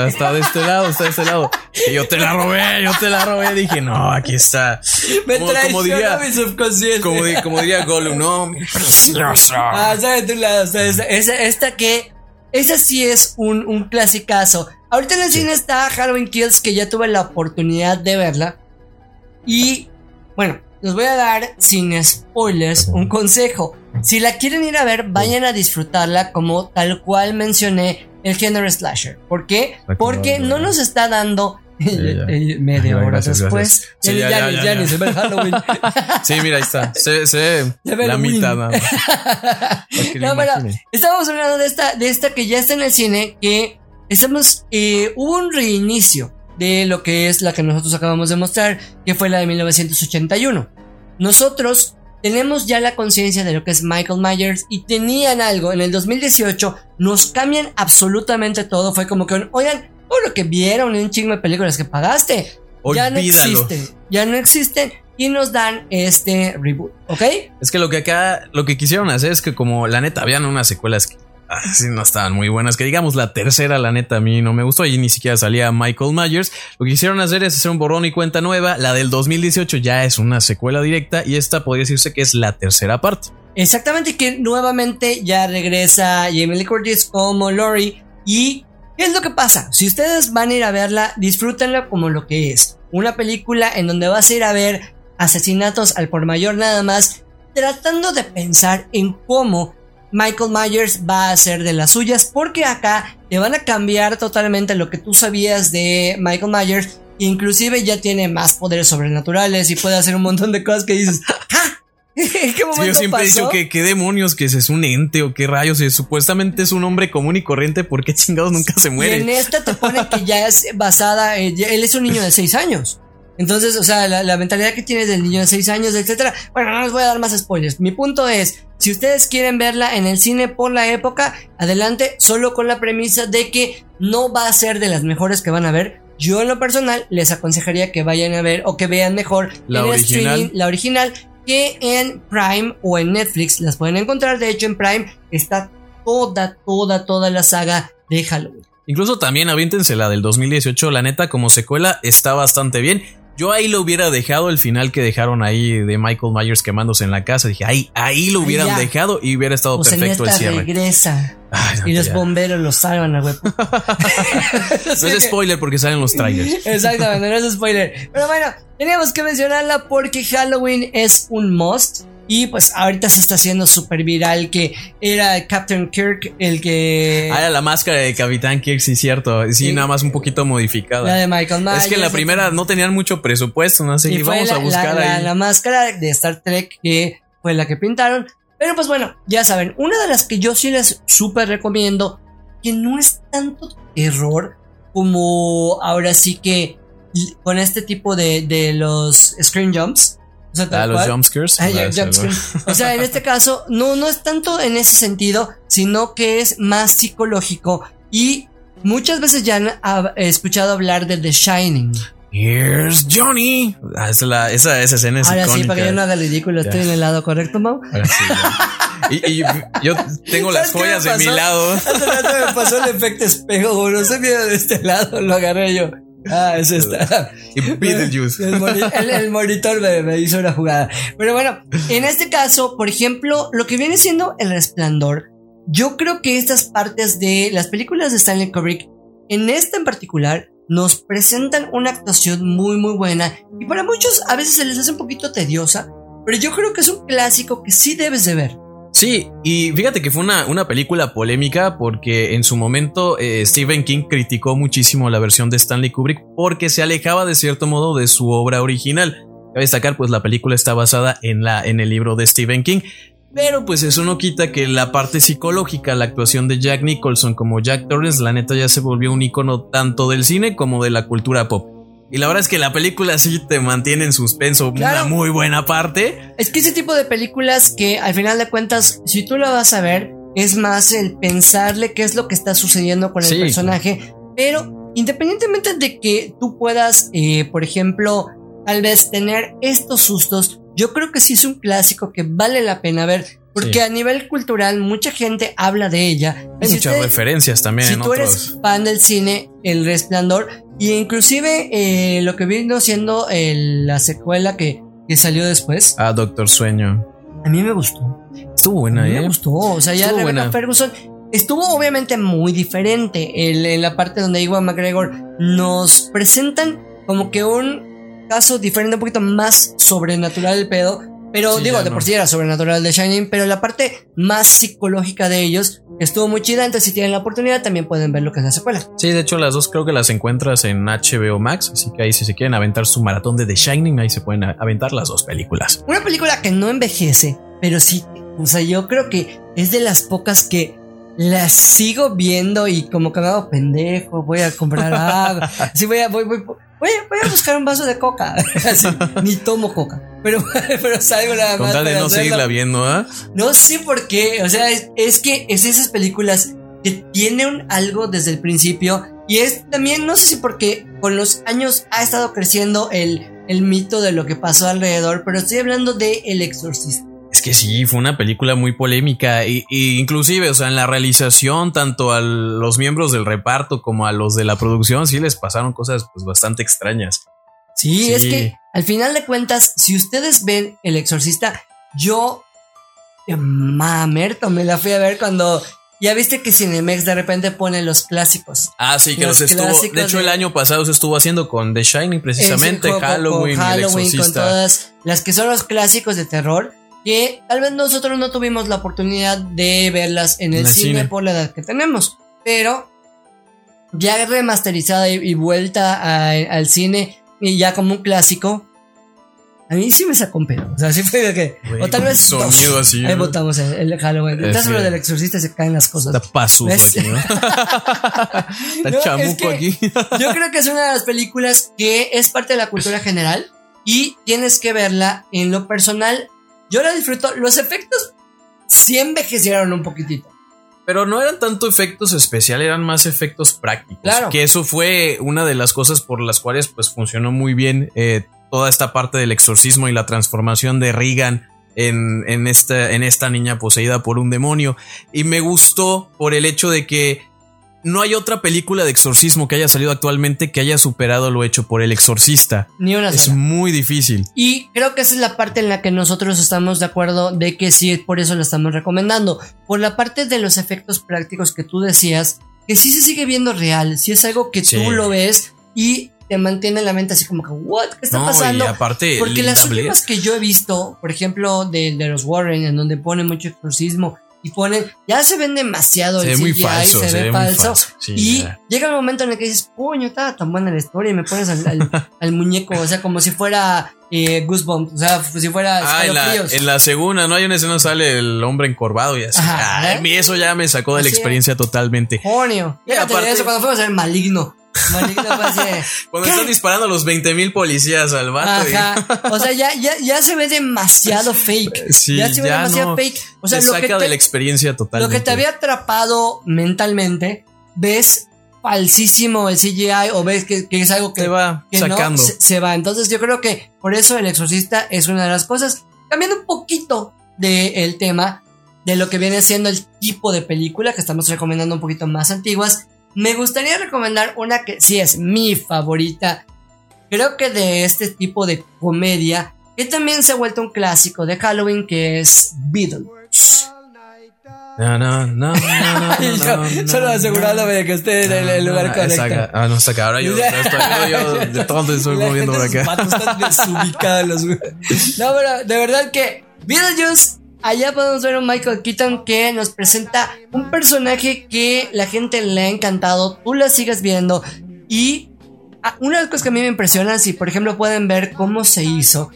C: Está, de este lado, está de este lado. Y yo te la robé, yo te la robé. Dije, no, aquí está.
A: Me como, como diría, mi subconsciente.
C: Como, como, diría Gollum, no, mi preciosa.
A: Ah, está de tu lado. esta que ese sí es un, un clasicazo. Ahorita en el cine está Halloween Kills, que ya tuve la oportunidad de verla. Y bueno, les voy a dar sin spoilers un consejo. Si la quieren ir a ver, vayan a disfrutarla como tal cual mencioné el género slasher. ¿Por qué? Porque no nos está dando media hora después.
C: Sí, ya, ya, ya, ya, se ve Halloween. sí, mira, ahí está. Se, ve la mitad. no,
A: pero estábamos hablando de esta, de esta que ya está en el cine, que estamos, eh, hubo un reinicio de lo que es la que nosotros acabamos de mostrar, que fue la de 1981. Nosotros tenemos ya la conciencia de lo que es Michael Myers y tenían algo. En el 2018 nos cambian absolutamente todo. Fue como que, oigan, lo que vieron en un chingo de películas que pagaste. Ya no existen. Ya no existen. Y nos dan este reboot, ¿ok?
C: Es que lo que acá, lo que quisieron hacer es que como la neta habían unas secuelas que así no estaban muy buenas. Que digamos la tercera, la neta, a mí no me gustó. Y ni siquiera salía Michael Myers. Lo que quisieron hacer es hacer un borrón y cuenta nueva. La del 2018 ya es una secuela directa. Y esta podría decirse que es la tercera parte.
A: Exactamente, que nuevamente ya regresa Jamie Lee Curtis como Lori. Y ¿Qué es lo que pasa? Si ustedes van a ir a verla, disfrútenla como lo que es. Una película en donde vas a ir a ver asesinatos al por mayor nada más, tratando de pensar en cómo Michael Myers va a hacer de las suyas, porque acá te van a cambiar totalmente lo que tú sabías de Michael Myers, inclusive ya tiene más poderes sobrenaturales y puede hacer un montón de cosas que dices, ¡ah!
C: yo siempre he dicho que qué demonios, que es un ente o qué rayos, supuestamente es un hombre común y corriente, ¿por qué chingados nunca se muere?
A: Y en esta te pone que ya es basada, él es un niño de 6 años. Entonces, o sea, la, mentalidad que tiene del niño de 6 años, etcétera. Bueno, no les voy a dar más spoilers. Mi punto es, si ustedes quieren verla en el cine por la época, adelante, solo con la premisa de que no va a ser de las mejores que van a ver. Yo en lo personal les aconsejaría que vayan a ver o que vean mejor
C: la original.
A: la original que en Prime o en Netflix las pueden encontrar. De hecho, en Prime está toda, toda, toda la saga de Halloween.
C: Incluso también aviéntense la del 2018, la neta como secuela está bastante bien. Yo ahí lo hubiera dejado el final que dejaron ahí de Michael Myers quemándose en la casa. Dije, ahí, ahí lo hubieran dejado y hubiera estado perfecto el cierre.
A: regresa. y los bomberos lo salvan al web.
C: no es spoiler porque salen los trailers.
A: Exactamente, no es spoiler. Pero bueno, teníamos que mencionarla porque Halloween es un must. Y pues ahorita se está haciendo súper viral que era Captain Kirk el que...
C: Ah, era la máscara de Capitán Kirk, sí, cierto. Sí,
A: Sí.
C: nada más un poquito modificada.
A: La de Michael Myers.
C: es que en la primera no tenían mucho presupuesto, no
A: fue
C: vamos
A: la,
C: a buscar
A: la-
C: ahí.
A: la máscara de Star Trek que fue la que pintaron. Pero pues bueno, ya saben, una de las que yo sí les súper recomiendo, que no es tanto terror como ahora sí que con este tipo de, de los screen jumps. O sea,
C: Ah, los jumpscares.
A: Ah,
C: sí.
A: O sea, en este caso, no, no es tanto en ese sentido, sino que es más psicológico. Y muchas veces ya han escuchado hablar de The Shining.
C: Here's Johnny. Ah, esa, la- esa, esa escena es
A: Ahora sí,
C: icónica.
A: para que yo no haga ridículo, estoy en el lado correcto, Mau.
C: Sí, y, y yo tengo las
A: ¿Sabes qué me
C: joyas de mi lado.
A: Hace rato me pasó el efecto espejo. No se mira de este lado, lo agarré yo. Ah, es esta.
C: Y Beetlejuice.
A: El, moni- el- el monitor me, me hizo una jugada. Pero bueno, en este caso, por ejemplo, lo que viene siendo El Resplandor, yo creo que estas partes de las películas de Stanley Kubrick, en esta en particular, nos presentan una actuación muy, muy buena. Y para muchos a veces se les hace un poquito tediosa, pero yo creo que es un clásico que sí debes de ver.
C: Sí, y fíjate que fue una, una película polémica porque en su momento eh, Stephen King criticó muchísimo la versión de Stanley Kubrick porque se alejaba de cierto modo de su obra original. Cabe destacar, pues la película está basada en, la, en el libro de Stephen King. Pero pues eso no quita que la parte psicológica, la actuación de Jack Nicholson como Jack Torrance, la neta ya se volvió un icono tanto del cine como de la cultura pop. Y la verdad es que la película sí te mantiene en suspenso
A: Claro.
C: una muy buena parte.
A: Es que ese tipo de películas que al final de cuentas, si tú la vas a ver, es más el pensarle qué es lo que está sucediendo con el
C: Sí.
A: personaje. Pero independientemente de que tú puedas, eh, por ejemplo, tal vez tener estos sustos, yo creo que sí es un clásico que vale la pena ver. Porque
C: Sí.
A: a nivel cultural mucha gente habla de ella.
C: Hay
A: si
C: muchas
A: usted-
C: referencias también
A: si
C: en
A: tú
C: otros.
A: eres fan del cine, El Resplandor, y inclusive eh, lo que vino siendo el- la secuela que, que salió después,
C: Ah, Doctor Sueño.
A: a mí me gustó.
C: Estuvo
A: A
C: buena,
A: mí
C: ¿eh?
A: me gustó. O sea, ya Rebecca
C: buena.
A: Ferguson estuvo obviamente muy diferente. El- en la parte donde Iwan McGregor nos presentan como que un caso diferente, un poquito más sobrenatural el pedo. Pero
C: Sí,
A: digo, de
C: no.
A: por sí era sobrenatural de Shining, pero la parte más psicológica de ellos estuvo muy chida. Entonces, si tienen la oportunidad, también pueden ver lo que es la secuela.
C: Sí, de hecho las dos creo que las encuentras en HBO Max, así que ahí si se quieren aventar su maratón de The Shining, ahí se pueden aventar las dos películas.
A: Una película que no envejece, pero sí, o sea, yo creo que es de las pocas que las sigo viendo y como que me hago pendejo, voy a comprar agua, así voy a, voy, voy, voy, a- voy a buscar un vaso de coca, Así, ni tomo coca, pero, pero salgo nada
C: Con
A: más.
C: de no
A: hacerlo.
C: seguirla viendo, ¿ah?
A: No sé por qué, o sea, es, es que es esas películas que tienen algo desde el principio y es también, no sé si porque con los años ha estado creciendo el, el mito de lo que pasó alrededor, pero estoy hablando de El Exorcista.
C: Es que sí, fue una película muy polémica y, y inclusive, o sea, en la realización, tanto a los miembros del reparto como a los de la producción, sí les pasaron cosas pues bastante extrañas.
A: Sí,
C: Sí.
A: es que al final de cuentas, si ustedes ven El Exorcista, yo, eh, mamerto, me la fui a ver cuando ya viste que Cinemex de repente pone los clásicos.
C: Ah, sí, que
A: Los
C: los estuvo. De hecho, el año pasado se estuvo haciendo con The Shining, precisamente,
A: con-
C: Halloween, y El
A: con
C: Exorcista.
A: todas las que son los clásicos de terror, que tal vez nosotros no tuvimos la oportunidad de verlas en el cine,
C: cine.
A: por la edad que tenemos, pero ya remasterizada y, y vuelta a- al cine y ya como un clásico. A mí sí me sacó un pedo. O sea, sí fue de que.
C: Güey,
A: o tal vez.
C: sonido
A: dos.
C: así,
A: Ahí votamos el, el Halloween.
C: Es que-
A: lo del exorcista se caen las cosas.
C: Está pasudo
A: ¿Ves?
C: aquí, ¿no? Está
A: No, es
C: chamuco
A: que
C: aquí.
A: Yo creo que es una de las películas que es parte de la cultura general y tienes que verla en lo personal. Yo la disfruto. Los efectos sí envejecieron un poquitito.
C: Pero no eran tanto efectos especiales, eran más efectos prácticos.
A: Claro.
C: Que eso fue una de las cosas por las cuales pues funcionó muy bien eh, toda esta parte del exorcismo y la transformación de Regan en, en, esta, en esta niña poseída por un demonio. Y me gustó por el hecho de que no hay otra película de exorcismo que haya salido actualmente que haya superado lo hecho por el exorcista.
A: Ni una
C: Es
A: sola.
C: muy difícil.
A: Y creo que esa es la parte en la que nosotros estamos de acuerdo de que sí, por eso la estamos recomendando. Por la parte de los efectos prácticos que tú decías, que sí se sigue viendo real, sí es algo que
C: Sí.
A: tú lo ves y te mantiene en la mente así como que, ¿what? ¿Qué está
C: No,
A: pasando?
C: y aparte,
A: Porque las últimas que yo he visto, por ejemplo, de, de los Warren, en donde ponen mucho exorcismo y ponen, ya se ven demasiado
C: Se
A: el
C: ve muy
A: CGI,
C: falso,
A: se,
C: se
A: ve falso.
C: falso, sí,
A: y llega el momento en el que dices, coño, estaba tan buena la historia y me pones al, al- al muñeco, o sea, como si fuera eh, Goosebumps, o sea, si fuera
C: Ah, en la,
A: escalofríos.
C: en la segunda, ¿no? Hay una escena sale el hombre encorvado y así.
A: Ajá,
C: Ah,
A: ¿eh?
C: eso ya me sacó de la
A: es.
C: experiencia totalmente.
A: Coño.
C: Aparte-
A: eso cuando fuimos a ver Maligno. De,
C: Cuando están disparando a los 20 mil policías al vato. y-.
A: O sea, ya, ya, ya se ve demasiado fake.
C: Sí,
A: ya se ve
C: ya
A: demasiado
C: no,
A: fake. O sea,
C: te
A: lo
C: saca
A: que
C: de
A: te,
C: la experiencia
A: lo
C: totalmente.
A: que te había atrapado mentalmente, ves falsísimo el CGI o ves que, que es algo que,
C: Te va
A: que no,
C: sacando.
A: se, se va. Entonces yo creo que por eso El Exorcista es una de las cosas. Cambiando un poquito del tema de lo que viene siendo el tipo de película que estamos recomendando un poquito más antiguas, me gustaría recomendar una que sí es mi favorita. Creo que de este tipo de comedia, que también se ha vuelto un clásico de Halloween, que es Beetlejuice.
C: No, no, no, no, no,
A: Y yo,
C: no,
A: solo asegurándome de que esté en el, lugar correcto.
C: Ah, no, acá. Ahora yo, estoy de tonto estoy moviendo por acá.
A: patos están desubicados los. No, pero de verdad que Beetlejuice, allá podemos ver a un Michael Keaton que nos presenta un personaje que la gente le ha encantado, tú la sigues viendo y ah, una de las cosas que a mí me impresiona, si por ejemplo pueden ver cómo se hizo,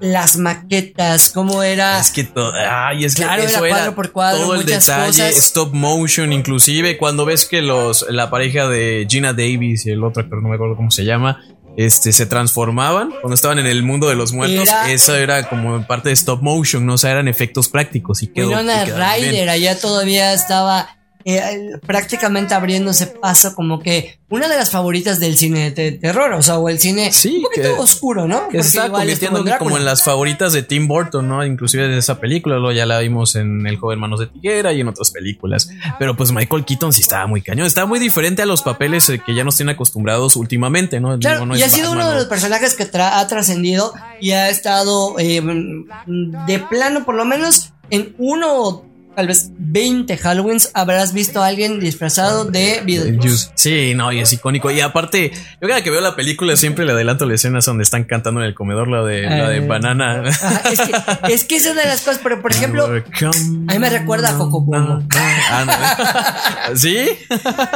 A: las maquetas, cómo era...
C: Es que todo, ay, es que
A: Claro,
C: eso
A: era cuadro por cuadro,
C: todo el detalle,
A: cosas.
C: stop motion, inclusive cuando ves que los la pareja de Gina Davis y el otro actor no me acuerdo cómo se llama, este se transformaban cuando estaban en el mundo de los muertos,
A: Era-
C: eso era como parte de stop motion, no, o sea, eran efectos prácticos y quedó,
A: Winona. Ryder allá todavía estaba eh, prácticamente abriéndose paso como que una de las favoritas del cine de terror, o sea, o el cine
C: Sí,
A: un poquito
C: que-
A: oscuro, ¿no?
C: Que está convirtiendo
A: en
C: como en las favoritas de Tim Burton, ¿no? Inclusive de esa película, luego ya la vimos en El joven manos de tiguera y en otras películas. Pero pues Michael Keaton sí estaba muy cañón, estaba muy diferente a los papeles eh, que ya nos tienen acostumbrados últimamente, ¿no?
A: Claro,
C: Digo, no
A: y ha sido
C: Batman
A: uno de los personajes que tra- ha trascendido y ha estado eh, de plano, por lo menos en uno o tal vez 20 Halloweens habrás visto a alguien disfrazado de Beetlejuice.
C: Juice. Sí, no, y es icónico. Y aparte, yo cada que veo la película siempre le adelanto la escena donde están cantando en el comedor, la de, la de
A: Eh.
C: banana.
A: Ajá, es, que, es que es de las cosas, pero por ejemplo,
C: a
A: mí me recuerda a Coco.
C: ¿Sí?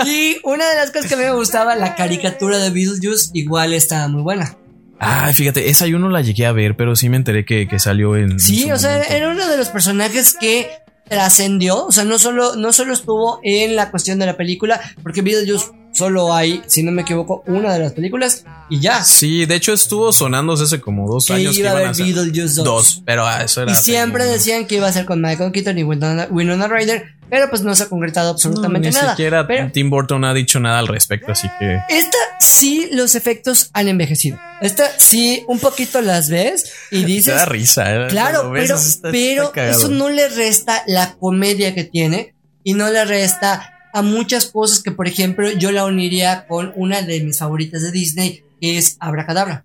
A: Y una de las cosas que a mí me gustaba, la caricatura de Beetlejuice, igual estaba muy buena.
C: Ay, fíjate, esa yo no la llegué a ver, pero sí me enteré que, que salió en.
A: Sí, o sea, era uno de los personajes que trascendió, o sea, no solo, no solo estuvo en la cuestión de la película, porque Beetlejuice solo hay, si no me equivoco, una de las películas y ya.
C: Sí, de hecho estuvo sonándose hace como dos
A: Que
C: años
A: iba a
C: que iban
A: haber
C: a hacer
A: Beetlejuice 2.
C: dos, pero ah, eso era.
A: Y siempre decían que iba a ser con Michael Keaton y Winona, Winona Ryder, pero pues no se ha concretado absolutamente
C: no, ni
A: nada.
C: siquiera
A: Pero
C: Tim Burton ha dicho nada al respecto, así que.
A: esta sí los efectos han envejecido. Esta sí un poquito las ves y
C: Te
A: dices,
C: da risa, ¿eh?
A: Claro,
C: ves,
A: pero,
C: está-
A: pero
C: está cagado.
A: eso no le resta la comedia que tiene y no le resta a muchas cosas que, por ejemplo, yo la uniría con una de mis favoritas de Disney, que es Abracadabra.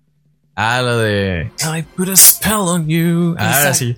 C: Ah, la de. I put a spell on you. Ah,
A: Exacto.
C: sí.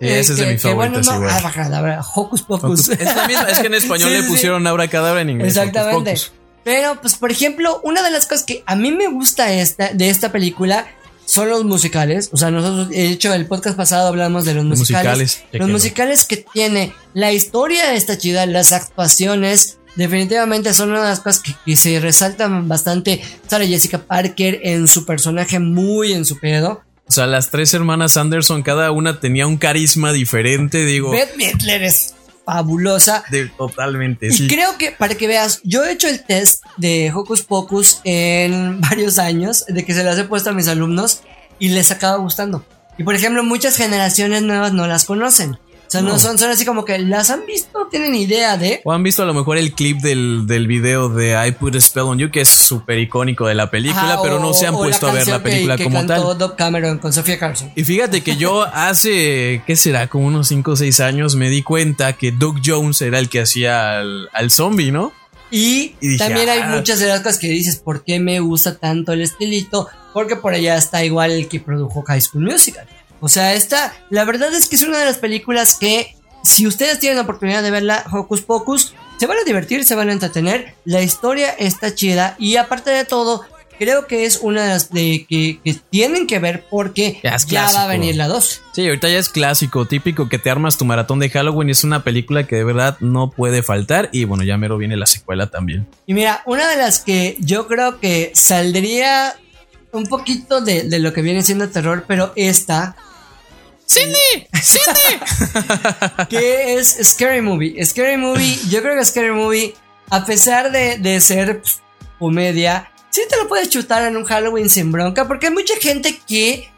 C: Sí,
A: Eh,
C: ese es
A: que-
C: de mis
A: que, bueno,
C: favoritas
A: no,
C: igual.
A: Abracadabra, Hocus Pocus.
C: Es, la misma, es que en español
A: Sí,
C: le
A: sí,
C: pusieron abracadabra en inglés.
A: Exactamente.
C: Hocus Pocus.
A: Pero, pues, por ejemplo, una de las cosas que a mí me gusta esta, de esta película son los musicales. O sea, nosotros, de hecho, el podcast pasado hablamos de los musicales.
C: musicales,
A: Los musicales que tiene, la historia está chida, las actuaciones. Definitivamente son una de las cosas que, que se resaltan bastante. Sarah Jessica Parker en su personaje, muy en su pedo.
C: O sea, las tres hermanas Anderson, cada una tenía un carisma diferente, digo.
A: Beth Midler es fabulosa.
C: de- totalmente,
A: Y
C: sí.
A: creo que, para que veas, yo he hecho el test de Hocus Pocus en varios años, de que se las he puesto a mis alumnos y les acaba gustando. Y por ejemplo, muchas generaciones nuevas no las conocen. O sea, no,
C: No.
A: son, son así como que las han visto, tienen idea de.
C: O han visto a lo mejor el clip del, del video de I Put a Spell on You, que es súper icónico de la película,
A: Ajá,
C: pero no se han puesto a ver la
A: que-
C: película
A: que
C: como
A: cantó
C: tal.
A: Dove Cameron con Sofía Carson.
C: Y fíjate que yo hace, ¿qué será? Como unos 5 o 6 años me di cuenta que Doug Jones era el que hacía al, al zombie, ¿no?
A: Y,
C: Y dije,
A: también hay
C: ah.
A: muchas de las cosas que dices, ¿por qué me gusta tanto el estilito? Porque por allá está igual el que produjo High School Musical. O sea, esta, la verdad es que es una de las películas que, si ustedes tienen la oportunidad de verla, Hocus Pocus, se van a divertir, se van a entretener, la historia está chida y aparte de todo, creo que es una de las de que, que tienen que ver porque
C: Ya
A: ya va a venir la 2.
C: Sí, ahorita ya es clásico, típico que te armas tu maratón de Halloween. Es una película que de verdad no puede faltar. Y bueno, ya mero viene la secuela también.
A: Y mira, una de las que yo creo que saldría un poquito de, de lo que viene siendo terror, pero esta.
C: ¡Cindy! ¡Cindy!
A: que es Scary Movie. Scary Movie, yo creo que Scary Movie, a pesar de, de ser comedia, sí te lo puedes chutar en un Halloween sin bronca, porque hay mucha gente que.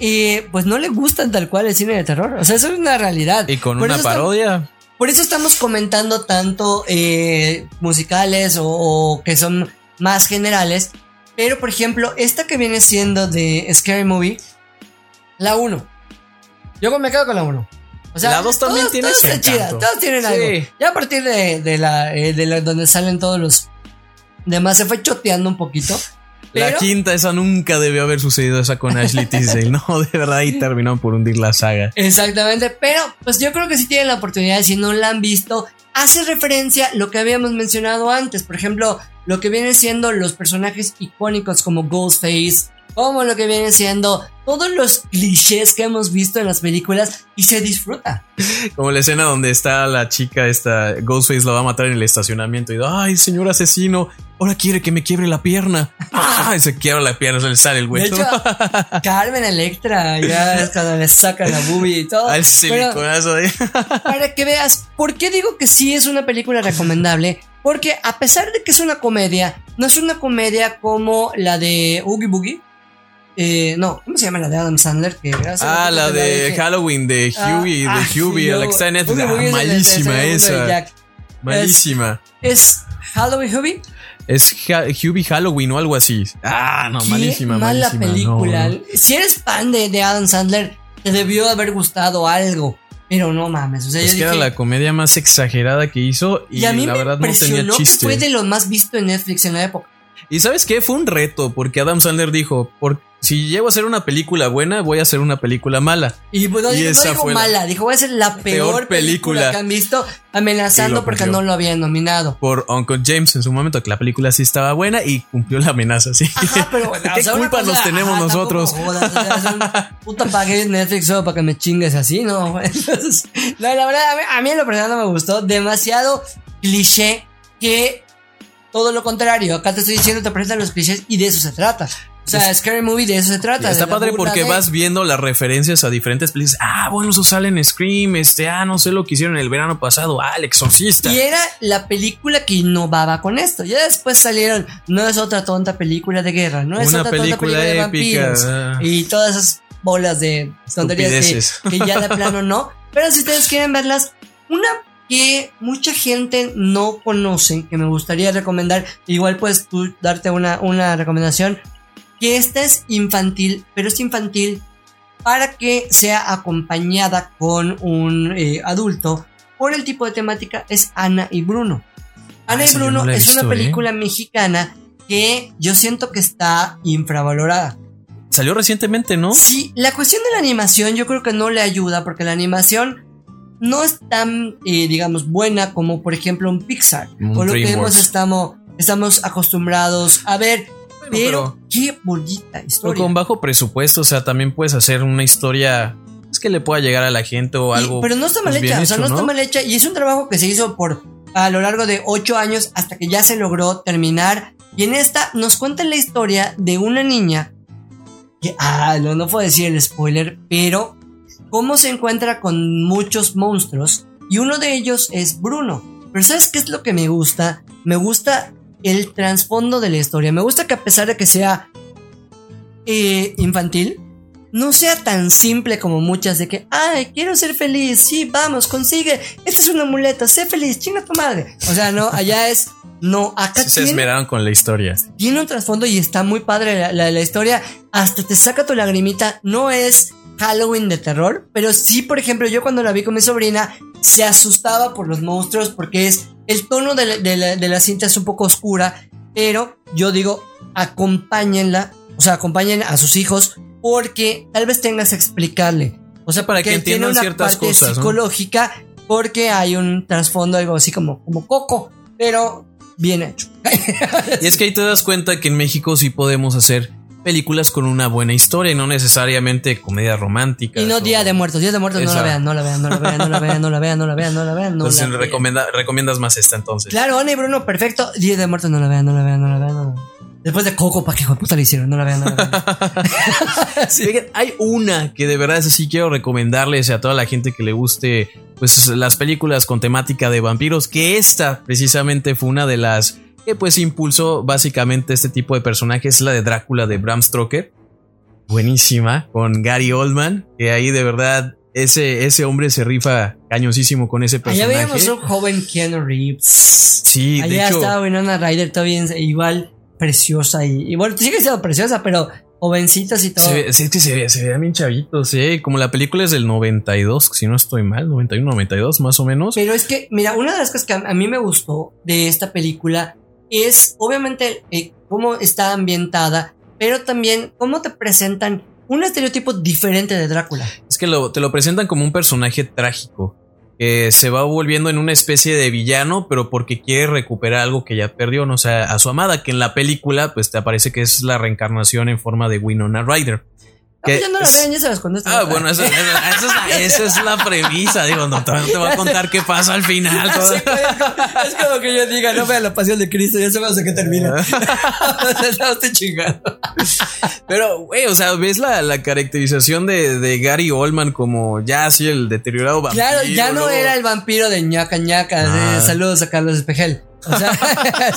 A: eh, pues no le gustan tal cual el cine de terror. O sea, eso es una realidad.
C: Y con
A: Por
C: una
A: estamos-
C: parodia.
A: por eso estamos comentando tanto eh, musicales o, o que son más generales. Pero, por ejemplo, esta que viene siendo de Scary Movie, la 1. Yo me quedo con la 1. O
C: La dos también
A: todos-
C: tiene
A: todos
C: su
A: todos tienen
C: Sí.
A: algo. Ya a partir de, de la, eh, de la- donde salen todos los demás, se fue choteando un poquito.
C: La
A: Pero-
C: quinta, esa nunca debió haber sucedido, esa con Ashley Tisdale. No, de verdad, ahí terminaron por hundir la saga.
A: Exactamente, pero pues yo creo que si tienen la oportunidad, si no la han visto, hace referencia a lo que habíamos mencionado antes, por ejemplo, lo que vienen siendo los personajes icónicos como Ghostface, como lo que vienen siendo todos los clichés que hemos visto en las películas y se disfruta.
C: Como la escena donde está la chica, esta Ghostface la va a matar en el estacionamiento y ay, señor asesino, ahora quiere que me quiebre la pierna. Ah, y se quiebra la pierna, se le sale el
A: De
C: hueso.
A: hecho, Carmen Electra ya es cuando le saca la boobie y todo.
C: Al siliconazo de.
A: para que veas por qué digo que sí es una película recomendable. Porque a pesar de que es una comedia, no es una comedia como la de Oogie Boogie. Eh, no, ¿cómo se llama la de Adam Sandler? Que
C: Ah, la de. Halloween de
A: Ah,
C: Hughie,
A: ah,
C: de Hughie,
A: sí,
C: a la
A: yo-
C: que está en Netflix. Malísima esa. Malísima.
A: Es Halloween Hubie.
C: Es Hubie Halloween o algo así. Ah, no,
A: Qué
C: malísima,
A: mala
C: malísima.
A: película.
C: no.
A: Si eres fan de, de Adam Sandler, te debió haber gustado algo. Pero no mames. O sea,
C: Es
A: yo
C: que era la comedia más exagerada que hizo y,
A: y a mí
C: la
A: me
C: verdad no tenía chiste.
A: fue de lo más visto en Netflix en la época.
C: Y sabes qué? Fue un reto porque Adam Sandler dijo, por, si llego a hacer una película buena, voy a hacer una película mala.
A: Y pues no,
C: Y
A: dijo, no
C: esa
A: dijo
C: fue la
A: mala, dijo voy a ser la peor,
C: peor
A: película.
C: película.
A: que han visto, amenazando porque no lo habían nominado.
C: Por Uncle James en su momento, que la película sí estaba buena y cumplió la amenaza, sí.
A: Ajá, pero bueno,
C: ¿Qué
A: o sea, una
C: culpa
A: cosa-
C: nos tenemos
A: ajá,
C: nosotros?
A: jodas, o sea, es un puta pagué Netflix solo para que me chingues así, ¿no? Entonces, no, la verdad, a mí, a mí en lo personal no me gustó. Demasiado cliché que todo lo contrario. Acá te estoy diciendo, te presentan los clichés y de eso se trata. O sea, Scary Movie de eso se trata.
C: Está padre porque
A: de-
C: vas viendo las referencias a diferentes películas. Ah, bueno, eso sale en Scream, este, ah, no sé lo que hicieron el verano pasado, ah, el exorcista.
A: Y era la película que innovaba con esto. Ya después salieron, no es otra tonta película de guerra, no es
C: Una
A: otra tonta
C: película
A: película de
C: épica,
A: vampiros.
C: ah.
A: Y todas esas bolas de tonterías que, que ya de plano no. Pero si ustedes quieren verlas, una que mucha gente no conoce, que me gustaría recomendar, igual puedes tú darte una, una recomendación, que esta es infantil, pero es infantil para que sea acompañada con un eh, adulto por el tipo de temática es Ana y Bruno. Ana
C: Ah,
A: y
C: esa yo
A: Bruno
C: no
A: es
C: visto,
A: una
C: ¿eh?
A: película mexicana que yo siento que está infravalorada.
C: Salió recientemente, ¿no?
A: Sí, la cuestión de la animación yo creo que no le ayuda porque la animación no es tan, eh, digamos, buena como por ejemplo un Pixar o lo que hemos estamos, estamos acostumbrados a ver. pero,
C: pero-
A: qué bonita
C: Pero
A: historia.
C: con bajo presupuesto, o sea, también puedes hacer una historia es que le pueda llegar a la gente o
A: Y-
C: algo.
A: pero no está mal
C: pues,
A: hecha,
C: bien
A: o sea, no, está mal hecha y es un trabajo que se hizo por a lo largo de ocho años hasta que ya se logró terminar. Y en esta nos cuentan la historia de una niña que, ah, no, no puedo decir el spoiler, pero cómo se encuentra con muchos monstruos y uno de ellos es Bruno. Pero ¿sabes qué es lo que me gusta? Me gusta el trasfondo de la historia. Me gusta que a pesar de que sea eh, infantil, no sea tan simple como muchas de que, ay, quiero ser feliz, sí, vamos, consigue, esta es un amuleto, sé feliz, chinga tu madre. O sea, no, allá es, no, acá
C: Sí se esmeraron con la historia.
A: tiene un trasfondo y está muy padre la, la- la historia, hasta te saca tu lagrimita, no es Halloween de terror, pero sí, por ejemplo, yo cuando la vi con mi sobrina, se asustaba por los monstruos porque es, el tono de la, de la- de la cinta es un poco oscura, pero yo digo, acompáñenla, o sea, acompañen a sus hijos porque tal vez tengas que explicarle. O sea,
C: para que
A: porque tiene
C: entiendan
A: una
C: ciertas
A: parte
C: cosas, ¿no?
A: psicológica porque hay un trasfondo algo así como, como coco, pero bien hecho.
C: Y es que ahí te das cuenta que en México sí podemos hacer películas con una buena historia y no necesariamente comedias románticas.
A: Y no
C: o-
A: Día de Muertos. Día de Muertos no la vean, no la vean, no la vean, no la vean, no la vean, no la vean, no la vean. No
C: Entonces
A: la vean.
C: recomienda- recomiendas más esta entonces.
A: Claro, Ana y Bruno, perfecto. Día de Muertos no la vean, no la vean, no la vean. No la vean. Después de Coco, ¿para qué puta le hicieron? No la vean, no la vean.
C: Fíjate, hay una que de verdad así quiero recomendarles a toda la gente que le guste pues las películas con temática de vampiros, que esta precisamente fue una de las que pues impulsó básicamente este tipo de personajes, la de Drácula de Bram Stoker. Buenísima, con Gary Oldman, que ahí de verdad ese, ese hombre se rifa cañosísimo con ese
A: Allá
C: personaje.
A: veíamos un joven Keanu Reeves.
C: Sí, de
A: Allá
C: hecho,
A: estaba Winona Ryder todavía igual preciosa y, y bueno, sigue siendo preciosa, pero jovencitas y todo.
C: Se ve, sí, es que se, ve- se veían bien chavitos, sí. Como la película es del 92, si no estoy mal, 91, 92 más o menos.
A: Pero es que, mira, una de las cosas que a mí me gustó de esta película es obviamente eh, cómo está ambientada, pero también cómo te presentan un estereotipo diferente de Drácula.
C: Es que lo- te lo presentan como un personaje trágico. Que se va volviendo en una especie de villano, pero porque quiere recuperar algo que ya perdió, no sea, a su amada, que en la película, pues te aparece que es la reencarnación en forma de Winona Ryder.
A: No,
C: Que
A: ya no la
C: es-
A: vean, ya se las contesto.
C: Ah, bueno, esa- esa es la, esa es la premisa. Digo, no, no te voy a contar qué pasa al final. todo-
A: Sí, es como que yo diga, no vean la pasión de Cristo, ya sabemos de qué termina. o sea, no estoy chingando.
C: Pero, güey, o sea, ves la, la caracterización de, de Gary Oldman como ya así el deteriorado vampiro.
A: Claro, ya no era el vampiro de ñaca ñaca.
C: Ah.
A: saludos a Carlos Espejel. O sea,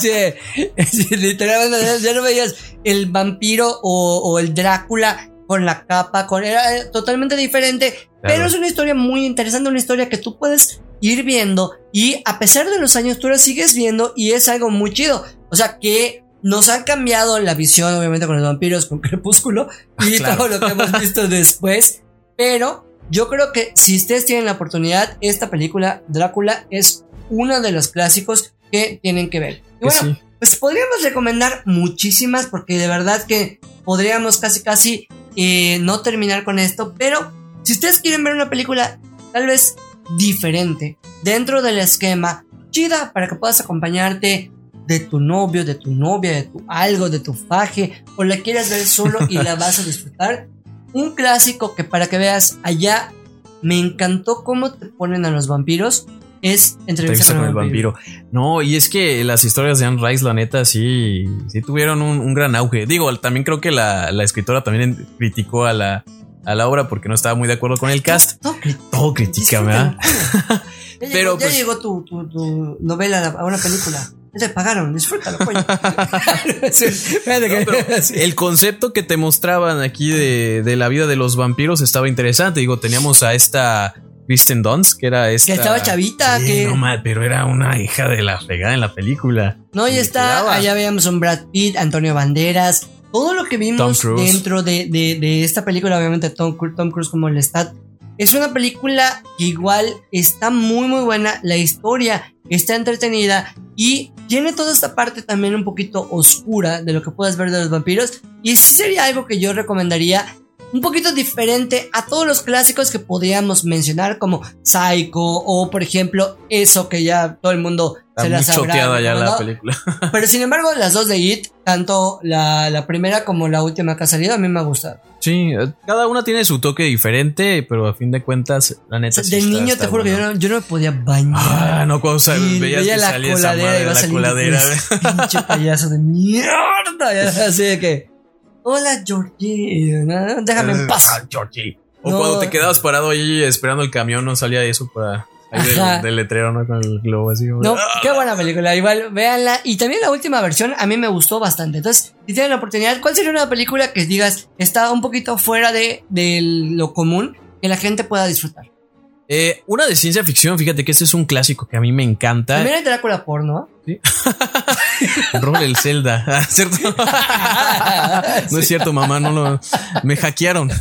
A: así literalmente ya no veías el vampiro o, o el Drácula con la capa, con era eh, totalmente diferente. Pero es una historia muy interesante, una historia que tú puedes ir viendo y a pesar de los años tú la sigues viendo y es algo muy chido. O sea que nos han cambiado la visión, obviamente, con los vampiros, con Crepúsculo y
C: claro.
A: todo lo que hemos visto después. Pero yo creo que si ustedes tienen la oportunidad, esta película, Drácula, es uno de los clásicos que tienen que ver. Y bueno,
C: sí.
A: pues podríamos recomendar muchísimas porque de verdad que podríamos casi casi eh, no terminar con esto, pero si ustedes quieren ver una película tal vez diferente dentro del esquema, chida para que puedas acompañarte de tu novio, de tu novia, de tu algo, de tu faje, o la quieras ver solo y la vas a disfrutar. Un clásico que para que veas allá me encantó cómo te ponen a los vampiros es entrevista
C: Entrevista con el vampiro. No, y es que las historias de Anne Rice, la neta, sí, sí tuvieron un, un gran auge. Digo, también creo que la, la escritora también criticó a la, a la obra porque no estaba muy de acuerdo con el cast.
A: Todo
C: Todo critica, ¿verdad?
A: Ya
C: Pero,
A: llegó, ya
C: pues-
A: llegó tu, tu, tu novela a una película. Te pagaron, disfrútalo, coño. Que-
C: No, el concepto que te mostraban aquí de, de la vida de los vampiros estaba interesante. Digo, teníamos a esta Kristen Dunst, que era esta.
A: Que estaba chavita,
C: Sí,
A: que-
C: no mal, pero era una hija de la fregada en la película.
A: No, y
C: Le
A: está, allá veíamos un Brad Pitt, Antonio Banderas, todo lo que
C: Tom
A: vimos dentro de, de- de esta película, obviamente Tom, Tom Cruise como el Stat. Es una película que igual está muy muy buena, la historia está entretenida y tiene toda esta parte también un poquito oscura de lo que puedes ver de los vampiros y sí sería algo que yo recomendaría un poquito diferente a todos los clásicos que podríamos mencionar como Psycho o por ejemplo eso que ya todo el mundo
C: Está
A: se
C: muy
A: las habrá
C: choteada ya la película.
A: Pero sin embargo, las dos de It, tanto la, la primera como la última que ha salido, a mí me ha gustado.
C: Sí, eh, cada una tiene su toque diferente, pero a fin de cuentas, la
A: O
C: neta.
A: sea,
C: sí
A: de
C: está-
A: niño
C: está
A: te juro que yo no, yo no me podía bañar.
C: Ah, no, cuando sal-
A: Sí,
C: veías
A: veía
C: que
A: la
C: salía esa
A: coladera
C: madre la
A: pinche payaso de mierda. Así de que, hola Georgie, ¿no? déjame en paz.
C: Ah, Georgie. O
A: No.
C: cuando te quedabas parado ahí esperando el camión, no salía eso para ahí del, letrero, ¿no? Con el globo así.
A: No,
C: "Ah".
A: qué buena película, igual, véanla. Y también la última versión a mí me gustó bastante. Entonces, si tienen la oportunidad, ¿cuál sería una película que digas está un poquito fuera de, de lo común que la gente pueda disfrutar?
C: Eh, una de ciencia ficción, fíjate que este es un clásico que a mí me encanta.
A: También hay Drácula porno.
C: Roll el Zelda. ¿Cierto? no es cierto, mamá, no lo. Me hackearon.
A: ok.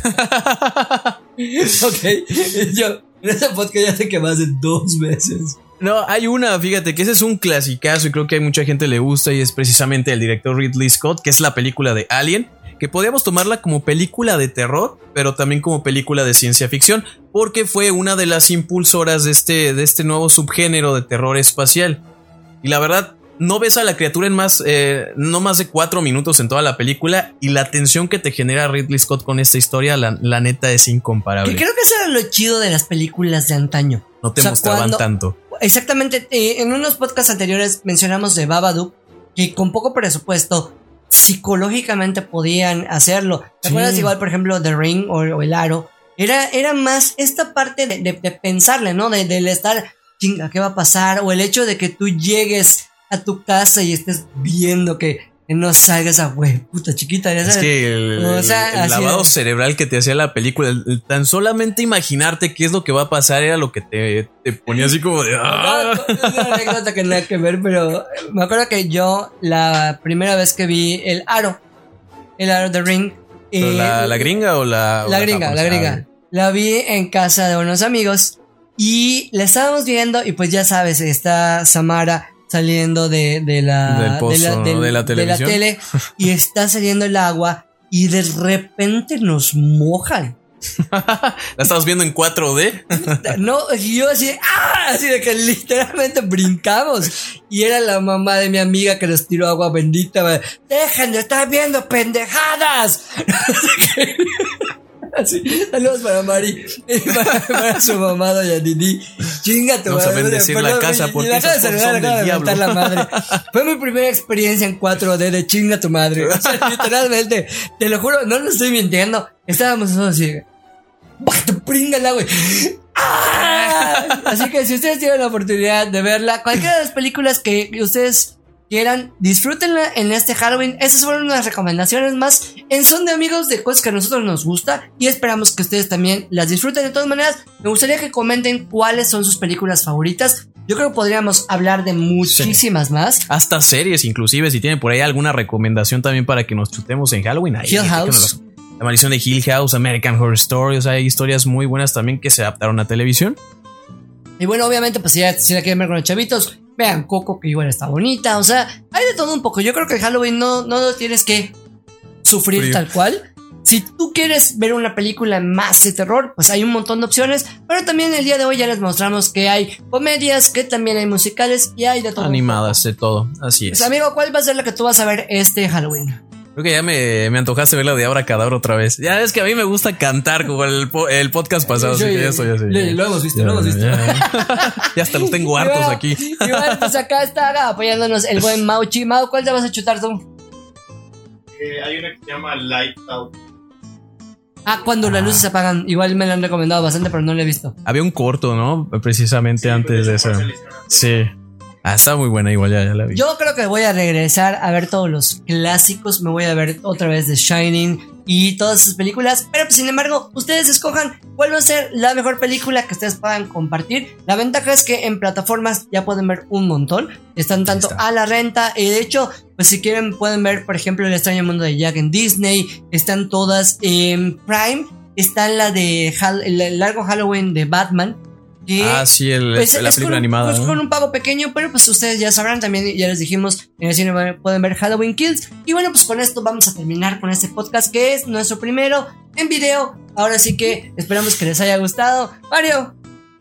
A: Yo, en ese podcast ya te quemaste dos veces.
C: No, hay una, fíjate, que ese es un clasicazo y creo que a mucha gente le gusta y es precisamente el director Ridley Scott, que es la película de Alien, que podríamos tomarla como película de terror, pero también como película de ciencia ficción, porque fue una de las impulsoras de este, de este nuevo subgénero de terror espacial. Y la verdad, no ves a la criatura en más, eh, no más de cuatro minutos en toda la película y la tensión que te genera Ridley Scott con esta historia, la, la neta es incomparable.
A: Que creo que eso era lo chido de las películas de antaño.
C: No te
A: O sea,
C: mostraban
A: cuando-
C: tanto.
A: Exactamente, eh, en unos podcasts anteriores mencionamos de Babadook, que con poco presupuesto psicológicamente podían hacerlo. ¿Te
C: Sí.
A: acuerdas igual, por ejemplo, The Ring o, o El Aro? Era, era más esta parte de, de- de pensarle, ¿no? De, del estar, chinga, ¿qué va a pasar? O el hecho de que tú llegues a tu casa y estés viendo que, que no salgas a, güey, puta chiquita, ya
C: Es
A: sabes.
C: que el,
A: O sea,
C: el- el
A: así
C: lavado
A: es.
C: cerebral que te hacía la película, el- el tan solamente imaginarte qué es lo que va a pasar era lo que te, te ponía así como de... "Ah".
A: No, es una anécdota que nada que ver, pero me acuerdo que yo la primera vez que vi el aro, el aro de Ring,
C: ¿Pero
A: eh,
C: la, la gringa o la...? o
A: la gringa, la gringa, la vi en casa de unos amigos y la estábamos viendo y pues ya sabes, está Samara saliendo de, de la,
C: pozo,
A: de la, tele y está saliendo el agua y de repente nos mojan.
C: ¿La estabas viendo en 4D?
A: No, yo así, ¡ah! Así de que literalmente brincamos. Y era la mamá de mi amiga que nos tiró agua bendita. Dejen de estar viendo pendejadas. Así, saludos para Mari para, para su mamá, doña Didi. Chinga tu
C: No saben
A: madre,
C: decir la
A: perdón,
C: casa porque
A: la
C: esos
A: saludar,
C: son del diablo.
A: la madre. Fue mi primera experiencia en 4D de chinga tu madre. O sea, literalmente, te lo juro, no lo estoy mintiendo. Estábamos todos así. ¡Bah, tu pringala, güey! ¡Ah! Así que si ustedes tienen la oportunidad de verla, cualquiera de las películas que ustedes quieran, disfrútenla en este Halloween. Estas fueron unas recomendaciones más en son de amigos de cosas que a nosotros nos gusta y esperamos que ustedes también las disfruten. De todas maneras, me gustaría que comenten cuáles son sus películas favoritas. Yo creo que podríamos hablar de muchísimas más.
C: Hasta series, inclusive, si tienen por ahí alguna recomendación también para que nos chutemos en Halloween. Ahí,
A: Hill House.
C: La maldición de Hill House, American Horror Story, o sea, hay historias muy buenas también que se adaptaron a televisión.
A: Y bueno, obviamente, pues si, ya- si la quieren ver con los chavitos, vean Coco, que igual está bonita. O sea, hay de todo un poco. Yo creo que Halloween no, no lo tienes que sufrir
C: Frío.
A: tal cual. Si tú quieres ver una película más de terror, pues hay un montón de opciones. Pero también el día de hoy ya les mostramos que hay comedias, que también hay musicales y hay de todo.
C: Animadas de todo, así
A: poco.
C: es.
A: Pues, amigo, ¿cuál va a ser la que tú vas a ver este Halloween?
C: Creo que ya me, me antojaste ver la de Abra Cadabra otra vez. Ya es que a mí me gusta cantar como el, el podcast pasado, así
A: Sí,
C: que ya estoy así.
A: lo- lo hemos visto,
C: Ya,
A: lo hemos visto.
C: Ya, ya hasta los tengo hartos
A: bueno,
C: aquí.
A: Y bueno, pues acá está apoyándonos el buen Mauchi. Mau, ¿cuál te vas a chutar tú?
I: Eh, hay una que se llama Light Out.
A: Ah, cuando las luces se apagan. Igual me lo han recomendado bastante, pero no lo he visto.
C: Había un corto, ¿no? Precisamente antes de eso. Sí. Ah, está muy buena igual, ya, ya la vi.
A: Yo creo que voy a regresar a ver todos los clásicos. Me voy a ver otra vez The Shining y todas esas películas. Pero pues, sin embargo, ustedes escojan cuál va a ser la mejor película que ustedes puedan compartir. La ventaja es que en plataformas ya pueden ver un montón. Están tanto a la renta. Y de hecho, pues si quieren pueden ver, por ejemplo, El extraño mundo de Jack en Disney. Están todas en Prime. Está la de el largo Halloween de Batman. Que
C: Ah, sí, el-
A: pues,
C: la película
A: con
C: animada.
A: pues,
C: ¿no?
A: con un pago pequeño, pero pues ustedes ya sabrán también, ya les dijimos, en el cine pueden ver Halloween Kills. Y bueno, pues con esto vamos a terminar con este podcast que es nuestro primero en video. Ahora sí que esperamos que les haya gustado. Mario,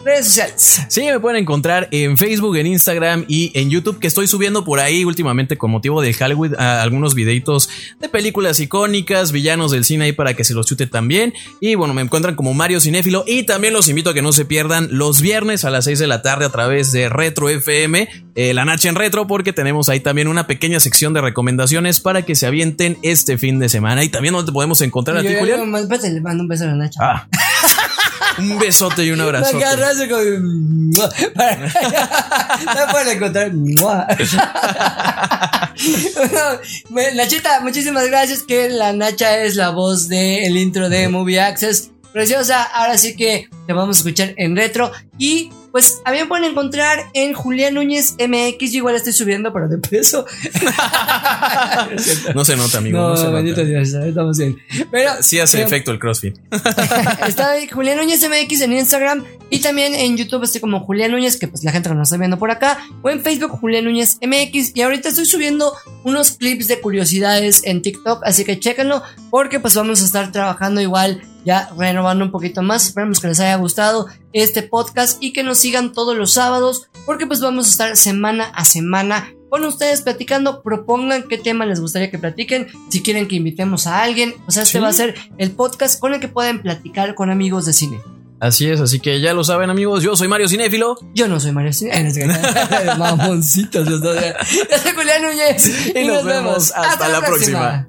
A: redes sociales.
C: Sí, me pueden encontrar en Facebook, en Instagram y en YouTube, que estoy subiendo por ahí últimamente con motivo de Halloween a algunos videitos de películas icónicas, villanos del cine ahí para que se los chute también. Y bueno, me encuentran como Mario Cinéfilo y también los invito a que no se pierdan los viernes a las 6 de la tarde a través de Retro FM, eh, la Nacha en Retro, porque tenemos ahí también una pequeña sección de recomendaciones para que se avienten este fin de semana. Y también donde podemos encontrar a ti,
A: yo-
C: Julián.
A: yo- mando un beso a la Nacha.
C: Ah. Un besote y un abrazo.
A: y como- No pueden encontrar. Bueno, Nachita, muchísimas gracias. Que la Nacha es la voz del intro de Movie Access. Preciosa. Ahora sí que te vamos a escuchar en retro. Y pues a mí me pueden encontrar en Julián Núñez MX. Yo igual estoy subiendo, pero de peso.
C: No se nota, amigo.
A: No,
C: No, se nota.
A: bendito Dios, estamos bien. Pero
C: Sí hace
A: pero-
C: efecto el CrossFit.
A: Está ahí Julián Núñez MX en Instagram y también en YouTube estoy como Julián Núñez, que pues la gente que nos está viendo por acá, o en Facebook Julián Núñez MX y ahorita estoy subiendo unos clips de curiosidades en TikTok, así que chéquenlo porque pues vamos a estar trabajando igual ya renovando un poquito más, esperemos que les haya gustado este podcast y que nos sigan todos los sábados porque pues vamos a estar semana a semana con ustedes platicando, propongan qué tema les gustaría que platiquen, si quieren que invitemos a alguien, o sea, este
C: Sí.
A: va a ser el podcast con el que pueden platicar con amigos de cine.
C: Así es, así que ya lo saben amigos, yo soy Mario Cinéfilo.
A: Yo no soy Mario Cine. Mamoncitos, yo soy. Yo soy Julián Núñez.
C: Y nos vemos. Hasta la próxima.